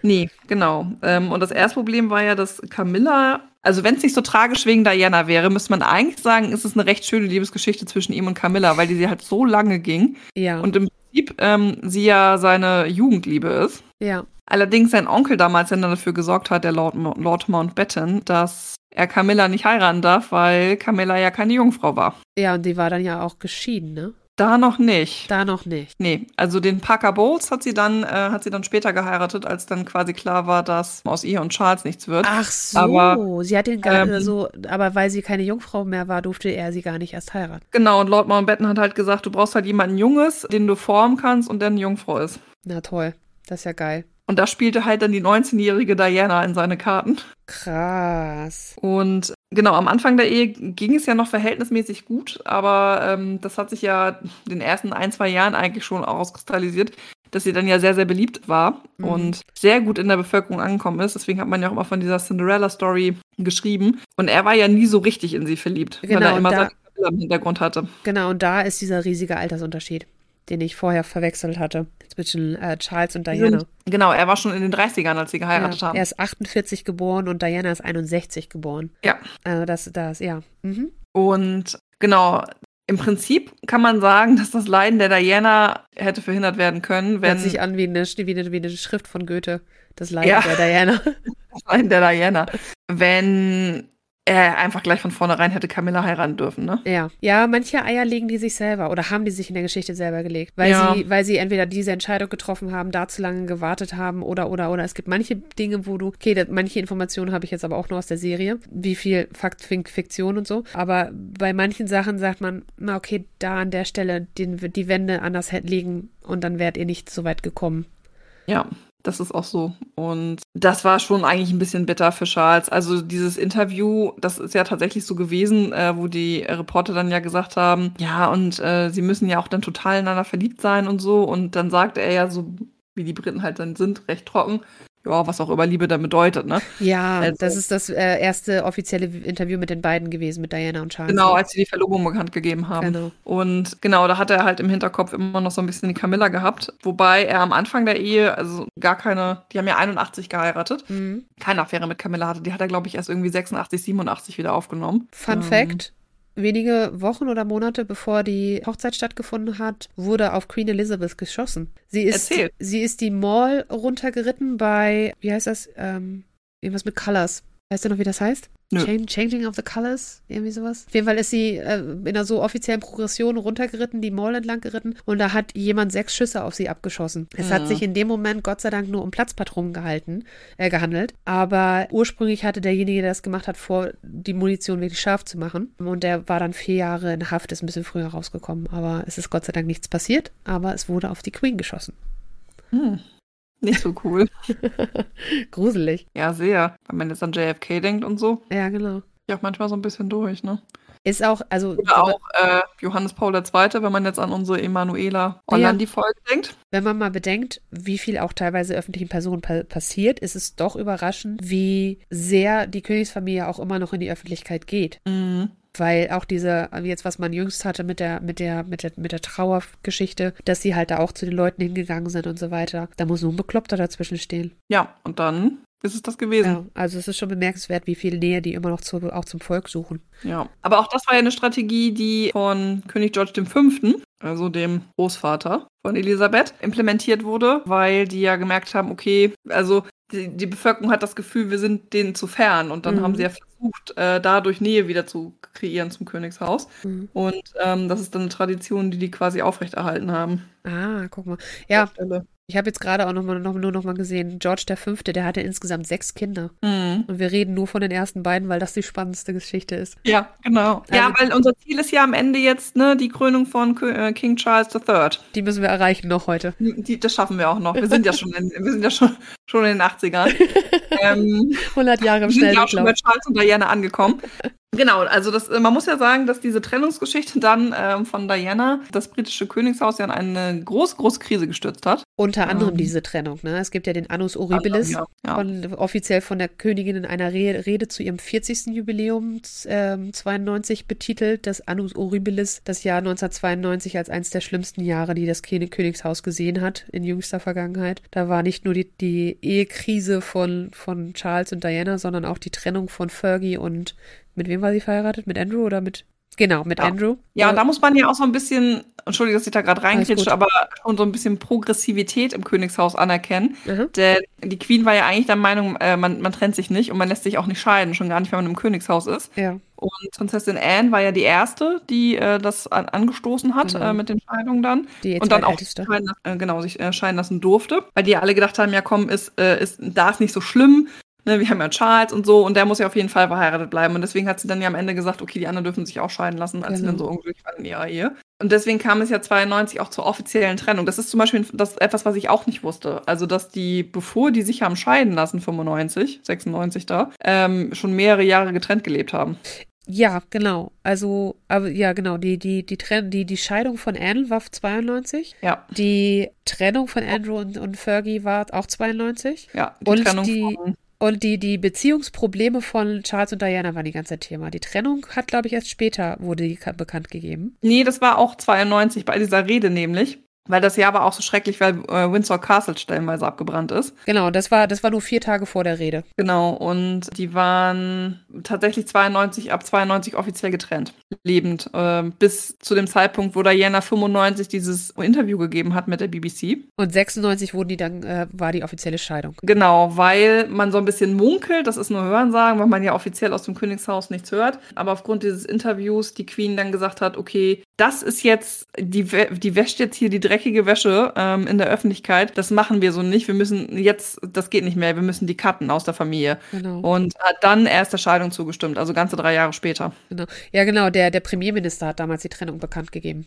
S2: Nee, genau. Ähm, und das erste Problem war ja, dass Camilla, also wenn es nicht so tragisch wegen Diana wäre, müsste man eigentlich sagen, ist es eine recht schöne Liebesgeschichte zwischen ihm und Camilla, weil die sie halt so lange ging
S1: Ja.
S2: und im Prinzip ähm, sie ja seine Jugendliebe ist.
S1: ja.
S2: Allerdings sein Onkel damals dann dafür gesorgt hat, der Lord, Lord Mountbatten, dass er Camilla nicht heiraten darf, weil Camilla ja keine Jungfrau war.
S1: Ja, und die war dann ja auch geschieden, ne?
S2: Da noch nicht.
S1: Da noch nicht.
S2: Nee, also den Parker Bowles hat sie dann, äh, hat sie dann später geheiratet, als dann quasi klar war, dass aus ihr und Charles nichts wird.
S1: Ach so,
S2: Aber,
S1: sie hat den gar
S2: ähm,
S1: so, aber weil sie keine Jungfrau mehr war, durfte er sie gar nicht erst heiraten.
S2: Genau, und Lord Mountbatten hat halt gesagt, du brauchst halt jemanden Junges, den du formen kannst und der eine Jungfrau ist.
S1: Na toll, das ist ja geil.
S2: Und da spielte halt dann die 19-jährige Diana in seine Karten.
S1: Krass.
S2: Und genau, am Anfang der Ehe ging es ja noch verhältnismäßig gut, aber ähm, das hat sich ja in den ersten ein, zwei Jahren eigentlich schon auskristallisiert, dass sie dann ja sehr, sehr beliebt war mhm. und sehr gut in der Bevölkerung angekommen ist. Deswegen hat man ja auch immer von dieser Cinderella-Story geschrieben. Und er war ja nie so richtig in sie verliebt,
S1: genau,
S2: weil er immer
S1: da,
S2: seine im Hintergrund hatte.
S1: Genau, und da ist dieser riesige Altersunterschied, den ich vorher verwechselt hatte zwischen äh, Charles und Diana.
S2: Genau, er war schon in den 30ern, als sie geheiratet
S1: ja,
S2: haben.
S1: Er ist 48 geboren und Diana ist 61 geboren.
S2: Ja.
S1: Also das, das, ja. Mhm.
S2: Und genau, im Prinzip kann man sagen, dass das Leiden der Diana hätte verhindert werden können, wenn.
S1: Hört sich an wie eine, wie eine, wie eine Schrift von Goethe. Das Leiden ja. der Diana.
S2: Das Leiden der Diana. Wenn er einfach gleich von vornherein hätte Camilla heiraten dürfen, ne?
S1: Ja. Ja, manche Eier legen die sich selber oder haben die sich in der Geschichte selber gelegt, weil
S2: Ja.
S1: sie, weil sie entweder diese Entscheidung getroffen haben, da zu lange gewartet haben oder oder oder es gibt manche Dinge, wo du, okay, das, manche Informationen habe ich jetzt aber auch nur aus der Serie, wie viel Fakt, Fiktion und so, aber bei manchen Sachen sagt man, na okay, da an der Stelle den, die Wände anders legen und dann wärt ihr nicht so weit gekommen.
S2: Ja, das ist auch so. Und das war schon eigentlich ein bisschen bitter für Charles. Also dieses Interview, das ist ja tatsächlich so gewesen, äh, wo die Reporter dann ja gesagt haben, ja, und äh, sie müssen ja auch dann total ineinander verliebt sein und so. Und dann sagte er ja so, wie die Briten halt dann sind, recht trocken. Ja, was auch immer Liebe dann bedeutet, ne?
S1: Ja,
S2: Also-
S1: das ist das äh, erste offizielle Interview mit den beiden gewesen, mit Diana und Charles.
S2: Genau, als sie die Verlobung bekannt gegeben haben.
S1: Genau.
S2: Und genau, da hat er halt im Hinterkopf immer noch so ein bisschen die Camilla gehabt. Wobei er am Anfang der Ehe, also gar keine, die haben ja 81 geheiratet,
S1: Mhm.
S2: keine Affäre mit Camilla hatte. Die hat er, glaube ich, erst irgendwie 86, 87 wieder aufgenommen.
S1: Fun
S2: Ähm,
S1: Fact: Wenige Wochen oder Monate bevor die Hochzeit stattgefunden hat, wurde auf Queen Elizabeth geschossen. Sie ist,
S2: Erzähl.
S1: sie ist die Mall runtergeritten bei, wie heißt das? Ähm, irgendwas mit Colors. Weißt du noch, wie das heißt? Change, Changing of the Colors? Irgendwie sowas. Auf jeden Fall ist sie äh, in einer so offiziellen Progression runtergeritten, die Mall entlang geritten und da hat jemand sechs Schüsse auf sie abgeschossen. Es hat
S2: Mhm.
S1: sich in dem Moment Gott sei Dank nur um Platzpatronen gehalten, äh, gehandelt. Aber ursprünglich hatte derjenige, der das gemacht hat, vor, die Munition wirklich scharf zu machen. Und der war dann vier Jahre in Haft, ist ein bisschen früher rausgekommen. Aber es ist Gott sei Dank nichts passiert, aber es wurde auf die Queen geschossen.
S2: Hm. Nicht so cool.
S1: Gruselig.
S2: ja, sehr. Wenn man jetzt an JFK denkt und so,
S1: Ja, genau.
S2: ja auch manchmal so ein bisschen durch, ne?
S1: Ist auch, also
S2: Oder auch äh, Johannes Paul II., wenn man jetzt an unsere Emanuela Orlandi-Folge denkt.
S1: Wenn man mal bedenkt, wie viel auch teilweise öffentlichen Personen pa passiert, ist es doch überraschend, wie sehr die Königsfamilie auch immer noch in die Öffentlichkeit geht.
S2: Mhm.
S1: Weil auch diese, jetzt was man jüngst hatte mit der, mit der, mit der, mit der Trauergeschichte, dass sie halt da auch zu den Leuten hingegangen sind und so weiter. Da muss nur ein Bekloppter dazwischen stehen.
S2: Ja, und dann ist es das gewesen.
S1: Ja, also es ist schon bemerkenswert, wie viel Nähe die immer noch zu, auch zum Volk suchen.
S2: Ja. Aber auch das war ja eine Strategie, die von König George V., also dem Großvater von Elisabeth, implementiert wurde, weil die ja gemerkt haben, okay, also die, die Bevölkerung hat das Gefühl, wir sind denen zu fern. Und dann
S1: Mhm.
S2: haben sie ja versucht, äh, dadurch Nähe wieder zu kreieren zum Königshaus.
S1: Mhm.
S2: Und ähm, das ist dann eine Tradition, die die quasi aufrechterhalten haben.
S1: Ah, guck mal. Ja. Ich habe jetzt gerade auch noch mal, noch, nur noch mal gesehen, George V., der hatte insgesamt sechs Kinder.
S2: Mhm.
S1: Und wir reden nur von den ersten beiden, weil das die spannendste Geschichte ist.
S2: Ja, genau. ja,
S1: Also-
S2: weil unser Ziel ist ja am Ende jetzt ne, die Krönung von äh, King Charles III.
S1: Die müssen wir erreichen noch heute.
S2: Die, das schaffen wir auch noch. Wir sind ja schon in, wir sind ja schon, schon in den 80ern. ähm,
S1: 100 Jahre im
S2: wir sind ja auch schon bei
S1: Schnelldurchlauf.
S2: Charles und Diana angekommen. Genau, also das, äh, man muss ja sagen, dass diese Trennungsgeschichte dann ähm, von Diana das britische Königshaus ja in eine große, große Krise gestürzt hat.
S1: Unter anderem
S2: Ähm.
S1: diese Trennung. Ne? Es gibt ja den Annus Horribilis,
S2: Ja, ja.
S1: Von, offiziell von der Königin in einer Re Rede zu ihrem 40. Jubiläum ähm, 92 betitelt. Das Annus Horribilis, das Jahr 1992 als eines der schlimmsten Jahre, die das Kö- Königshaus gesehen hat in jüngster Vergangenheit. Da war nicht nur die, die Ehekrise von, von Charles und Diana, sondern auch die Trennung von Fergie und mit wem war sie verheiratet? Mit Andrew oder mit Genau, mit
S2: Ja.
S1: Andrew.
S2: Ja,
S1: Äh,
S2: und da muss man ja auch so ein bisschen, entschuldige, dass ich da gerade
S1: gut.
S2: aber schon so ein bisschen Progressivität im Königshaus anerkennen.
S1: aha.
S2: Denn die Queen war ja eigentlich der Meinung, äh, man, man trennt sich nicht und man lässt sich auch nicht scheiden, schon gar nicht, wenn man im Königshaus ist.
S1: Ja,
S2: Und Prinzessin Anne war ja die erste, die äh, das an, angestoßen hat
S1: Genau.
S2: äh, mit den Scheidungen dann.
S1: die
S2: und dann auch scheiden, äh, genau, sich äh, scheiden lassen durfte. Weil die ja alle gedacht haben, ja komm, ist, äh, ist, da ist nicht so schlimm. Ne, wir haben ja Charles und so und der muss ja auf jeden Fall verheiratet bleiben. Und deswegen hat sie dann ja am Ende gesagt, okay, die anderen dürfen sich auch scheiden lassen, als sie
S1: Genau.
S2: dann so unglücklich waren in ihrer Ehe. Und deswegen kam es ja 92 auch zur offiziellen Trennung. Das ist zum Beispiel das etwas, was ich auch nicht wusste. Also, dass die, bevor die sich haben scheiden lassen, 95, 96 da, ähm, schon mehrere Jahre getrennt gelebt haben.
S1: Ja, genau. Also, aber ja, genau. Die, die, die, Trenn die, die Scheidung von Anne war 92.
S2: Ja.
S1: Die Trennung von Andrew und, und Fergie war auch 92.
S2: Ja,
S1: die und Trennung die, von und die, die Beziehungsprobleme von Charles und Diana waren die ganze Thema. Die Trennung hat, glaube ich, erst später wurde die bekannt gegeben.
S2: Nee, das war auch 92 bei dieser Rede nämlich. Weil das Jahr war auch so schrecklich, weil äh, Windsor Castle stellenweise abgebrannt ist.
S1: Genau, das war, das war nur vier Tage vor der Rede.
S2: Genau, und die waren tatsächlich 92, ab 92 offiziell getrennt, lebend. Äh, bis zu dem Zeitpunkt, wo Diana 95 dieses Interview gegeben hat mit der BBC.
S1: Und 96 wurden die dann, äh, war die offizielle Scheidung.
S2: Genau, weil man so ein bisschen munkelt, das ist nur Hörensagen, weil man ja offiziell aus dem Königshaus nichts hört. Aber aufgrund dieses Interviews die Queen dann gesagt hat, okay, das ist jetzt, die, die wäscht jetzt hier die dreckige Wäsche ähm, in der Öffentlichkeit. Das machen wir so nicht. Wir müssen jetzt, das geht nicht mehr, wir müssen die cutten aus der Familie. Genau. Und hat dann erst der Scheidung zugestimmt, also ganze drei Jahre später.
S1: Genau. Ja, genau, der, der Premierminister hat damals die Trennung bekannt gegeben.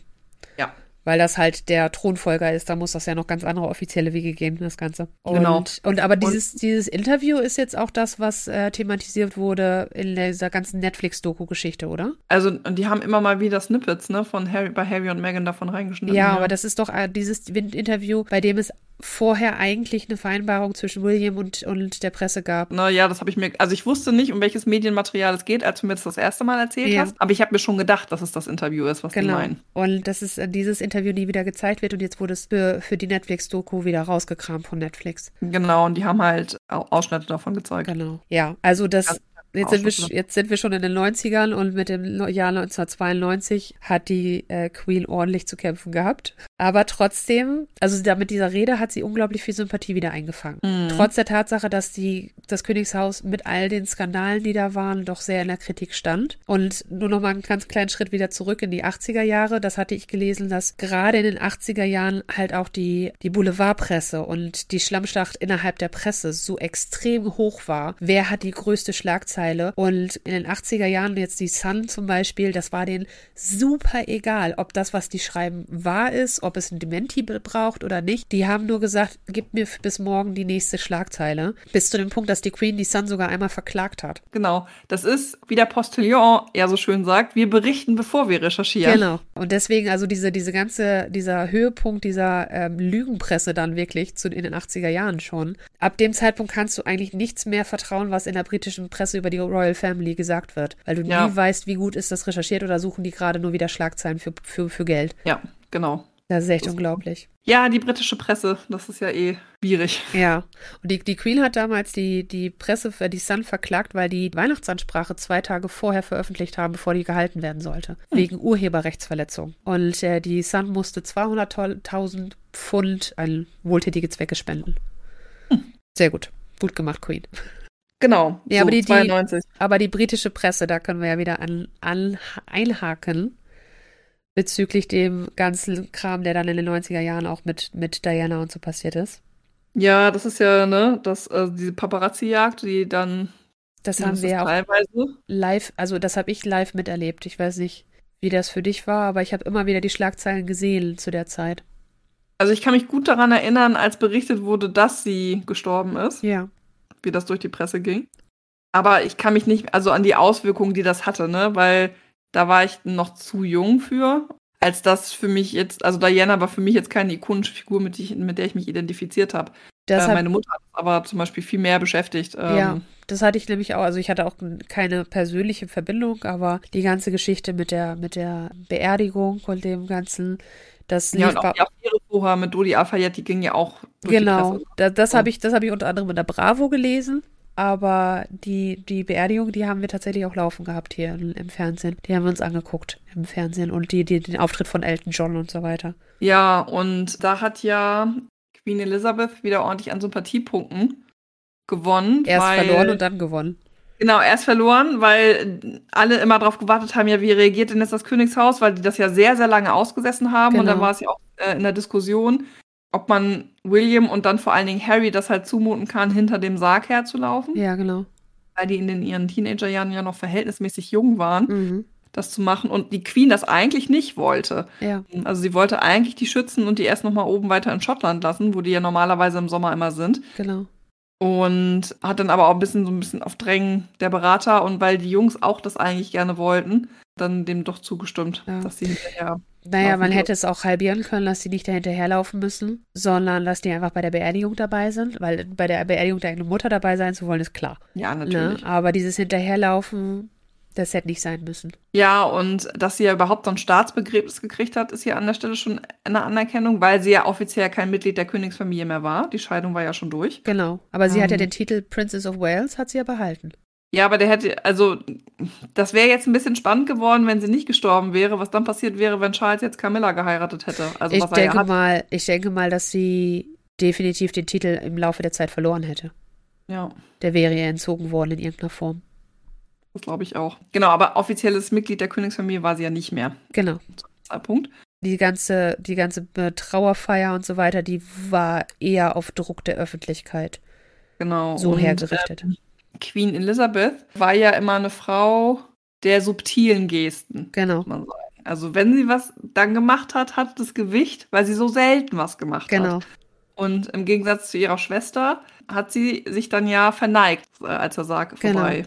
S1: Weil das halt der Thronfolger ist, da muss das ja noch ganz andere offizielle Wege gehen, das Ganze. Und,
S2: genau.
S1: Und aber dieses, und, dieses Interview ist jetzt auch das, was äh, thematisiert wurde in dieser ganzen Netflix-Doku-Geschichte, oder?
S2: Also, die haben immer mal wieder Snippets, ne, von Harry, bei Harry und Meghan davon reingeschnitten.
S1: Ja, ja. aber das ist doch äh, dieses Interview, bei dem es vorher eigentlich eine Vereinbarung zwischen William und, und der Presse gab.
S2: Naja, das habe ich mir, also ich wusste nicht, um welches Medienmaterial es geht, als du mir das das erste Mal erzählt ja. hast, aber ich habe mir schon gedacht, dass es das Interview ist, was genau. die meinen.
S1: Und dass es dieses Interview nie wieder gezeigt wird und jetzt wurde es für, für die Netflix-Doku wieder rausgekramt von Netflix.
S2: Genau, und die haben halt Ausschnitte davon gezeigt.
S1: Genau. Ja, also das, Jetzt sind, wir, jetzt sind wir schon in den 90ern und mit dem Jahr 1992 hat die äh, Queen ordentlich zu kämpfen gehabt. Aber trotzdem, also da, mit dieser Rede hat sie unglaublich viel Sympathie wieder eingefangen. Mhm. Trotz der Tatsache, dass die, das Königshaus mit all den Skandalen, die da waren, doch sehr in der Kritik stand. Und nur noch mal einen ganz kleinen Schritt wieder zurück in die 80er Jahre. Das hatte ich gelesen, dass gerade in den 80er Jahren halt auch die, die Boulevardpresse und die Schlammschlacht innerhalb der Presse so extrem hoch war. Wer hat die größte Schlagzeile? Schlagzeile. Und in den 80er Jahren, jetzt die Sun zum Beispiel, das war denen super egal, ob das, was die schreiben, wahr ist, ob es ein Dementi braucht oder nicht. Die haben nur gesagt, gib mir bis morgen die nächste Schlagzeile. Bis zu dem Punkt, dass die Queen die Sun sogar einmal verklagt hat.
S2: Genau. Das ist, wie der Postillon ja so schön sagt, wir berichten, bevor wir recherchieren.
S1: Genau. Und deswegen, also diese, diese ganze, dieser Höhepunkt dieser ähm, Lügenpresse dann wirklich zu, in den 80er Jahren schon. Ab dem Zeitpunkt kannst du eigentlich nichts mehr vertrauen, was in der britischen Presse über die Royal Family gesagt wird, weil du ja. nie weißt, wie gut ist das recherchiert oder suchen die gerade nur wieder Schlagzeilen für, für, für Geld.
S2: Ja, genau.
S1: Das ist echt das unglaublich.
S2: Ja, die britische Presse, das ist ja eh schwierig.
S1: Ja, und die, die Queen hat damals die, die Presse, die Sun verklagt, weil die Weihnachtsansprache zwei Tage vorher veröffentlicht haben, bevor die gehalten werden sollte, hm. wegen Urheberrechtsverletzung. Und äh, die Sun musste 200.000 Pfund an wohltätige Zwecke spenden. Hm. Sehr gut. Gut gemacht, Queen.
S2: Genau.
S1: Ja, so, aber, die, 92. Die, aber die britische Presse, da können wir ja wieder an, an, einhaken bezüglich dem ganzen Kram, der dann in den 90er Jahren auch mit, mit Diana und so passiert ist.
S2: Ja, das ist ja, ne, das, also diese Paparazzi-Jagd, die dann.
S1: Das haben wir ja auch live, also das habe ich live miterlebt. Ich weiß nicht, wie das für dich war, aber ich habe immer wieder die Schlagzeilen gesehen zu der Zeit.
S2: Also ich kann mich gut daran erinnern, als berichtet wurde, dass sie gestorben ist.
S1: Ja
S2: wie das durch die Presse ging. Aber ich kann mich nicht, also an die Auswirkungen, die das hatte, ne, weil da war ich noch zu jung für, als das für mich jetzt, also Diana war für mich jetzt keine ikonische Figur, mit, die, mit der ich mich identifiziert habe. Äh, meine Mutter hat aber zum Beispiel viel mehr beschäftigt.
S1: Ähm, ja, das hatte ich nämlich auch. Also ich hatte auch keine persönliche Verbindung, aber die ganze Geschichte mit der, mit der Beerdigung und dem ganzen, das
S2: ja, lief und auch die Affäre vorher mit Dodi Al-Fayed, die ging ja auch
S1: durch Genau, die da, das habe ich, hab ich unter anderem in der Bravo gelesen. Aber die, die Beerdigung, die haben wir tatsächlich auch laufen gehabt hier im Fernsehen. Die haben wir uns angeguckt im Fernsehen und die, die, den Auftritt von Elton John und so weiter.
S2: Ja, und da hat ja Queen Elizabeth wieder ordentlich an Sympathiepunkten gewonnen.
S1: Erst weil, verloren und dann gewonnen.
S2: Genau, erst verloren, weil alle immer darauf gewartet haben, ja, wie reagiert denn jetzt das Königshaus, weil die das ja sehr, sehr lange ausgesessen haben. Genau. Und dann genau. war es ja auch äh, in der Diskussion, ob man William und dann vor allen Dingen Harry das halt zumuten kann, hinter dem Sarg herzulaufen.
S1: Ja, genau.
S2: Weil die in den, ihren Teenagerjahren ja noch verhältnismäßig jung waren. Mhm. das zu machen und die Queen das eigentlich nicht wollte.
S1: Ja.
S2: Also sie wollte eigentlich die schützen und die erst noch mal oben weiter in Schottland lassen, wo die ja normalerweise im Sommer immer sind.
S1: Genau.
S2: Und hat dann aber auch ein bisschen so ein bisschen auf Drängen der Berater und weil die Jungs auch das eigentlich gerne wollten, dann dem doch zugestimmt,
S1: Ja.
S2: dass sie hinterher.
S1: Naja,
S2: Laufen
S1: man hätte es auch halbieren können, dass die nicht dahinterherlaufen müssen, sondern dass die einfach bei der Beerdigung dabei sind, weil bei der Beerdigung der eigenen Mutter dabei sein zu wollen, ist klar.
S2: Ja,
S1: Ne?
S2: natürlich.
S1: Aber dieses Hinterherlaufen, das hätte nicht sein müssen.
S2: Ja, und dass sie ja überhaupt so ein Staatsbegräbnis gekriegt hat, ist ja an der Stelle schon eine Anerkennung, weil sie ja offiziell kein Mitglied der Königsfamilie mehr war. Die Scheidung war ja schon durch.
S1: Genau. Aber sie hat ja
S2: Ähm.
S1: den Titel Princess of Wales, hat sie ja behalten.
S2: Ja, aber der hätte, also, das wäre jetzt ein bisschen spannend geworden, wenn sie nicht gestorben wäre, was dann passiert wäre, wenn Charles jetzt Camilla geheiratet hätte. Also,
S1: ich
S2: was ja
S1: denke
S2: hat.
S1: mal, ich denke mal, dass sie definitiv den Titel im Laufe der Zeit verloren hätte.
S2: Ja,
S1: Der wäre ihr entzogen worden in irgendeiner Form.
S2: das glaube ich auch. Genau, aber offizielles Mitglied der Königsfamilie war sie ja nicht mehr.
S1: Genau.
S2: Zeitpunkt.
S1: Die ganze, die ganze äh, Trauerfeier und so weiter, die war eher auf Druck der Öffentlichkeit
S2: Genau.
S1: so
S2: Und,
S1: hergerichtet.
S2: ähm, Queen Elizabeth war ja immer eine Frau der subtilen Gesten.
S1: genau.
S2: Also wenn sie was dann gemacht hat, hat das Gewicht, weil sie so selten was gemacht hat.
S1: genau.
S2: Und im Gegensatz zu ihrer Schwester hat sie sich dann ja verneigt, äh, als der Sarg
S1: Genau.
S2: vorbei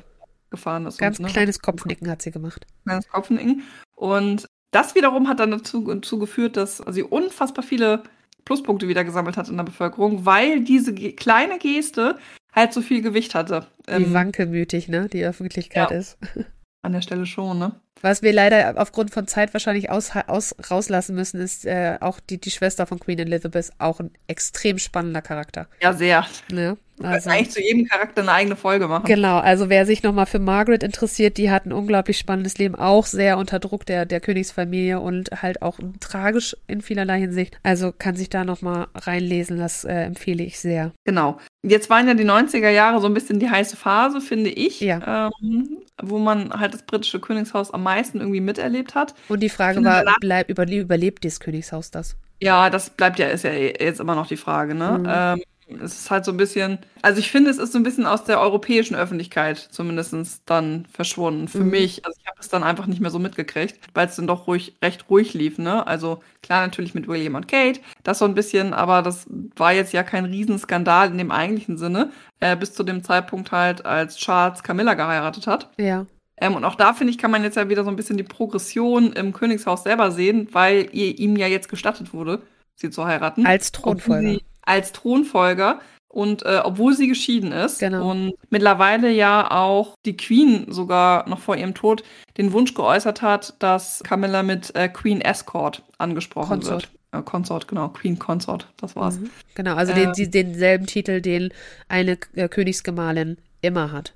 S2: gefahren ist.
S1: Ganz
S2: und, ne,
S1: kleines Kopfnicken hat sie gemacht.
S2: kleines Kopfnicken. Und das wiederum hat dann dazu, dazu geführt, dass sie unfassbar viele Pluspunkte wieder gesammelt hat in der Bevölkerung, weil diese ge kleine Geste halt so viel Gewicht hatte.
S1: Wie
S2: Ähm,
S1: wankelmütig, ne, die Öffentlichkeit
S2: ja.
S1: ist.
S2: an der Stelle schon, ne?
S1: Was wir leider aufgrund von Zeit wahrscheinlich aus, aus, rauslassen müssen, ist äh, auch die, die Schwester von Queen Elizabeth auch ein extrem spannender Charakter.
S2: Ja, sehr.
S1: Ne? Also,
S2: eigentlich zu jedem Charakter eine eigene Folge machen.
S1: genau, also wer sich nochmal für Margaret interessiert, die hat ein unglaublich spannendes Leben, auch sehr unter Druck der, der Königsfamilie und halt auch tragisch in vielerlei Hinsicht. Also kann sich da nochmal reinlesen, das äh, empfehle ich sehr.
S2: Genau. Jetzt waren ja die 90er Jahre so ein bisschen die heiße Phase, finde ich,
S1: Ja.
S2: ähm, wo man halt das britische Königshaus am meisten irgendwie miterlebt hat.
S1: Und die Frage
S2: Finde
S1: war, bleib, überle überlebt dieses Königshaus das?
S2: Ja, das bleibt ja, ist ja jetzt immer noch die Frage, ne?
S1: Mhm.
S2: Ähm, es ist halt so ein bisschen, also ich finde, es ist so ein bisschen aus der europäischen Öffentlichkeit zumindest dann verschwunden. Für
S1: Mhm.
S2: mich, also ich habe es dann einfach nicht mehr so mitgekriegt, weil es dann doch ruhig, recht ruhig lief, ne? Also klar natürlich mit William und Kate, das so ein bisschen, aber das war jetzt ja kein Riesenskandal in dem eigentlichen Sinne, äh, bis zu dem Zeitpunkt halt, als Charles Camilla geheiratet hat.
S1: Ja,
S2: Ähm, und auch da, finde ich, kann man jetzt ja wieder so ein bisschen die Progression im Königshaus selber sehen, weil ihr, ihm ja jetzt gestattet wurde, sie zu heiraten.
S1: als Thronfolger.
S2: Als Thronfolger. Und äh, obwohl sie geschieden ist
S1: Genau.
S2: und mittlerweile ja auch die Queen sogar noch vor ihrem Tod den Wunsch geäußert hat, dass Camilla mit äh, Queen Escort angesprochen
S1: Consort.
S2: wird. Äh, Consort, genau, Queen Consort, das war's.
S1: Mhm. Genau, also
S2: Äh,
S1: den, die, denselben Titel, den eine äh, Königsgemahlin immer hat.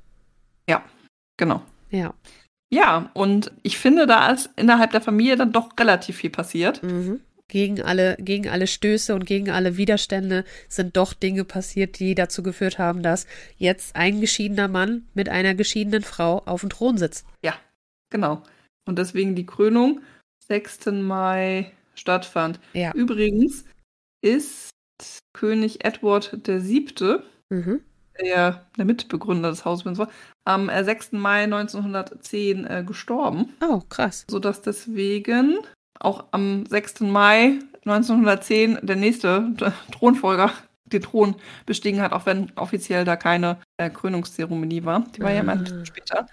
S2: Genau.
S1: Ja.
S2: Ja, und ich finde, da ist innerhalb der Familie dann doch relativ viel passiert.
S1: Mhm. Gegen alle, gegen alle Stöße und gegen alle Widerstände sind doch Dinge passiert, die dazu geführt haben, dass jetzt ein geschiedener Mann mit einer geschiedenen Frau auf dem Thron sitzt.
S2: Ja, genau. Und deswegen die Krönung 6. Mai stattfand.
S1: Ja.
S2: Übrigens ist König Edward VII.,
S1: Mhm.
S2: Der, der Mitbegründer des Hauses Windsor, am äh, 6. Mai 1910 äh, gestorben,
S1: Oh, krass.
S2: sodass deswegen auch am 6. Mai 1910 der nächste Thronfolger den Thron bestiegen hat, auch wenn offiziell da keine äh, Krönungszeremonie war. Die war ja ein
S1: Ah.
S2: später.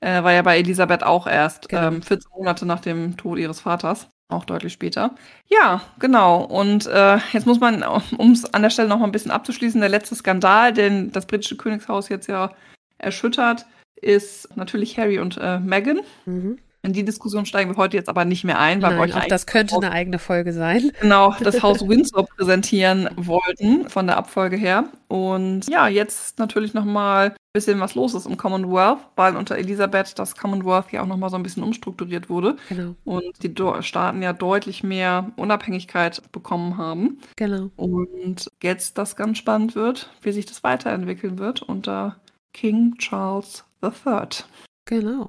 S2: Äh, war ja bei Elisabeth auch erst
S1: Genau.
S2: ähm, 14 Monate nach dem Tod ihres Vaters. Auch deutlich später. Ja, genau. Und äh, jetzt muss man, um es an der Stelle noch mal ein bisschen abzuschließen, der letzte Skandal, den das britische Königshaus jetzt ja erschüttert, ist natürlich Harry und äh, Meghan.
S1: Mhm.
S2: In die Diskussion steigen wir heute jetzt aber nicht mehr ein, weil wir
S1: Nein,
S2: euch
S1: auch das könnte eine eigene Folge sein.
S2: genau das Haus Windsor präsentieren wollten von der Abfolge her. Und ja, jetzt natürlich noch mal ein bisschen was los ist im Commonwealth, weil unter Elisabeth das Commonwealth ja auch noch mal so ein bisschen umstrukturiert wurde
S1: Genau,
S2: und die Staaten ja deutlich mehr Unabhängigkeit bekommen haben.
S1: genau.
S2: Und jetzt das ganz spannend wird, wie sich das weiterentwickeln wird unter King Charles III.
S1: Genau.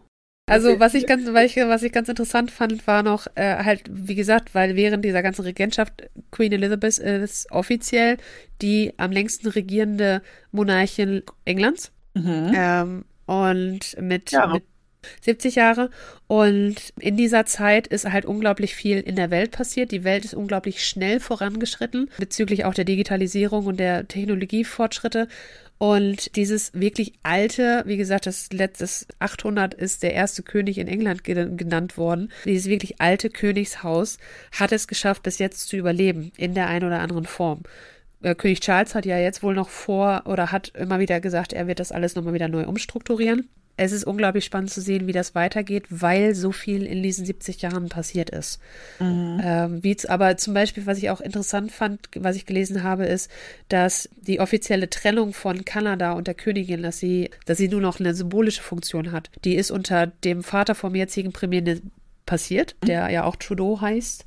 S1: Also was ich ganz, ich, was ich ganz interessant fand, war noch äh, halt, wie gesagt, weil während dieser ganzen Regentschaft Queen Elizabeth ist offiziell die am längsten regierende Monarchin Englands.
S2: Mhm.
S1: Ähm, und mit,
S2: Ja.
S1: mit 70 Jahre. Und in dieser Zeit ist halt unglaublich viel in der Welt passiert. Die Welt ist unglaublich schnell vorangeschritten bezüglich auch der Digitalisierung und der Technologiefortschritte. Und dieses wirklich alte, wie gesagt, das letzte 800 ist der erste König in England genannt worden. Dieses wirklich alte Königshaus hat es geschafft, bis jetzt zu überleben in der einen oder anderen Form. Äh, König Charles hat ja jetzt wohl noch vor oder hat immer wieder gesagt, er wird das alles nochmal wieder neu umstrukturieren es ist unglaublich spannend zu sehen, wie das weitergeht, weil so viel in diesen 70 Jahren passiert ist. Mhm. Ähm, wie, aber zum Beispiel, was ich auch interessant fand, was ich gelesen habe, ist, dass die offizielle Trennung von Kanada und der Königin, dass sie, dass sie nur noch eine symbolische Funktion hat. Die ist unter dem Vater vom jetzigen Premier passiert, mhm. der ja auch Trudeau heißt.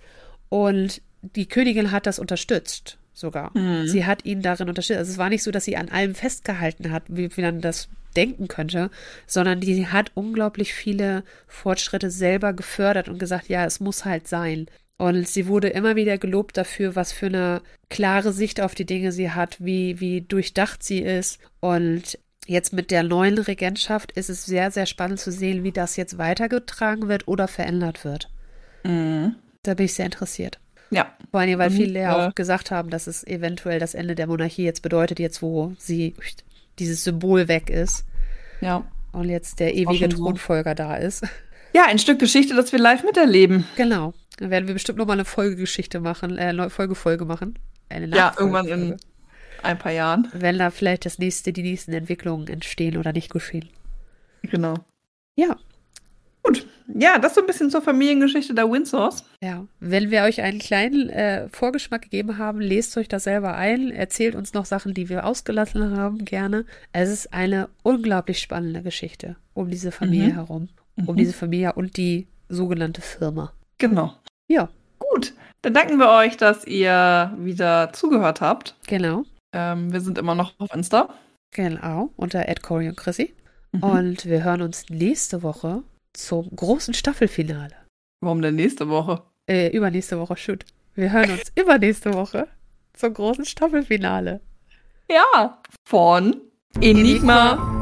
S1: Und die Königin hat das unterstützt sogar. Mhm. Sie hat ihn darin unterstützt. Also es war nicht so, dass sie an allem festgehalten hat, wie, wie man das denken könnte, sondern die hat unglaublich viele Fortschritte selber gefördert und gesagt, ja, es muss halt sein. Und sie wurde immer wieder gelobt dafür, was für eine klare Sicht auf die Dinge sie hat, wie, wie durchdacht sie ist. Und jetzt mit der neuen Regentschaft ist es sehr, sehr spannend zu sehen, wie das jetzt weitergetragen wird oder verändert wird. Mhm. Da bin ich sehr interessiert.
S2: Ja.
S1: Vor allem, weil viele ja auch gesagt haben, dass es eventuell das Ende der Monarchie jetzt bedeutet, jetzt wo sie dieses Symbol weg ist.
S2: Ja.
S1: Und jetzt der ewige Thronfolger so. da ist.
S2: Ja, ein Stück Geschichte, das wir live miterleben.
S1: Genau. Dann werden wir bestimmt nochmal eine Folgegeschichte machen, äh, eine Folgefolge machen.
S2: Eine ja, irgendwann in ein paar Jahren.
S1: Wenn da vielleicht das nächste, die nächsten Entwicklungen entstehen oder nicht geschehen.
S2: Genau.
S1: Ja,
S2: Gut, ja, das so ein bisschen zur Familiengeschichte der Windsors.
S1: Ja, wenn wir euch einen kleinen äh, Vorgeschmack gegeben haben, lest euch das selber ein, erzählt uns noch Sachen, die wir ausgelassen haben, gerne. Es ist eine unglaublich spannende Geschichte um diese Familie mhm. herum, um mhm. diese Familie und die sogenannte Firma.
S2: Genau.
S1: Ja.
S2: Gut, dann danken wir euch, dass ihr wieder zugehört habt.
S1: Genau.
S2: Ähm, wir sind immer noch auf Insta.
S1: Genau, unter Ed Corey und Chrissy. Mhm. Und wir hören uns nächste Woche zum großen Staffelfinale.
S2: Warum denn nächste Woche?
S1: Äh, übernächste Woche, shoot. Wir hören uns übernächste Woche zum großen Staffelfinale.
S2: Ja, von Enigma, Enigma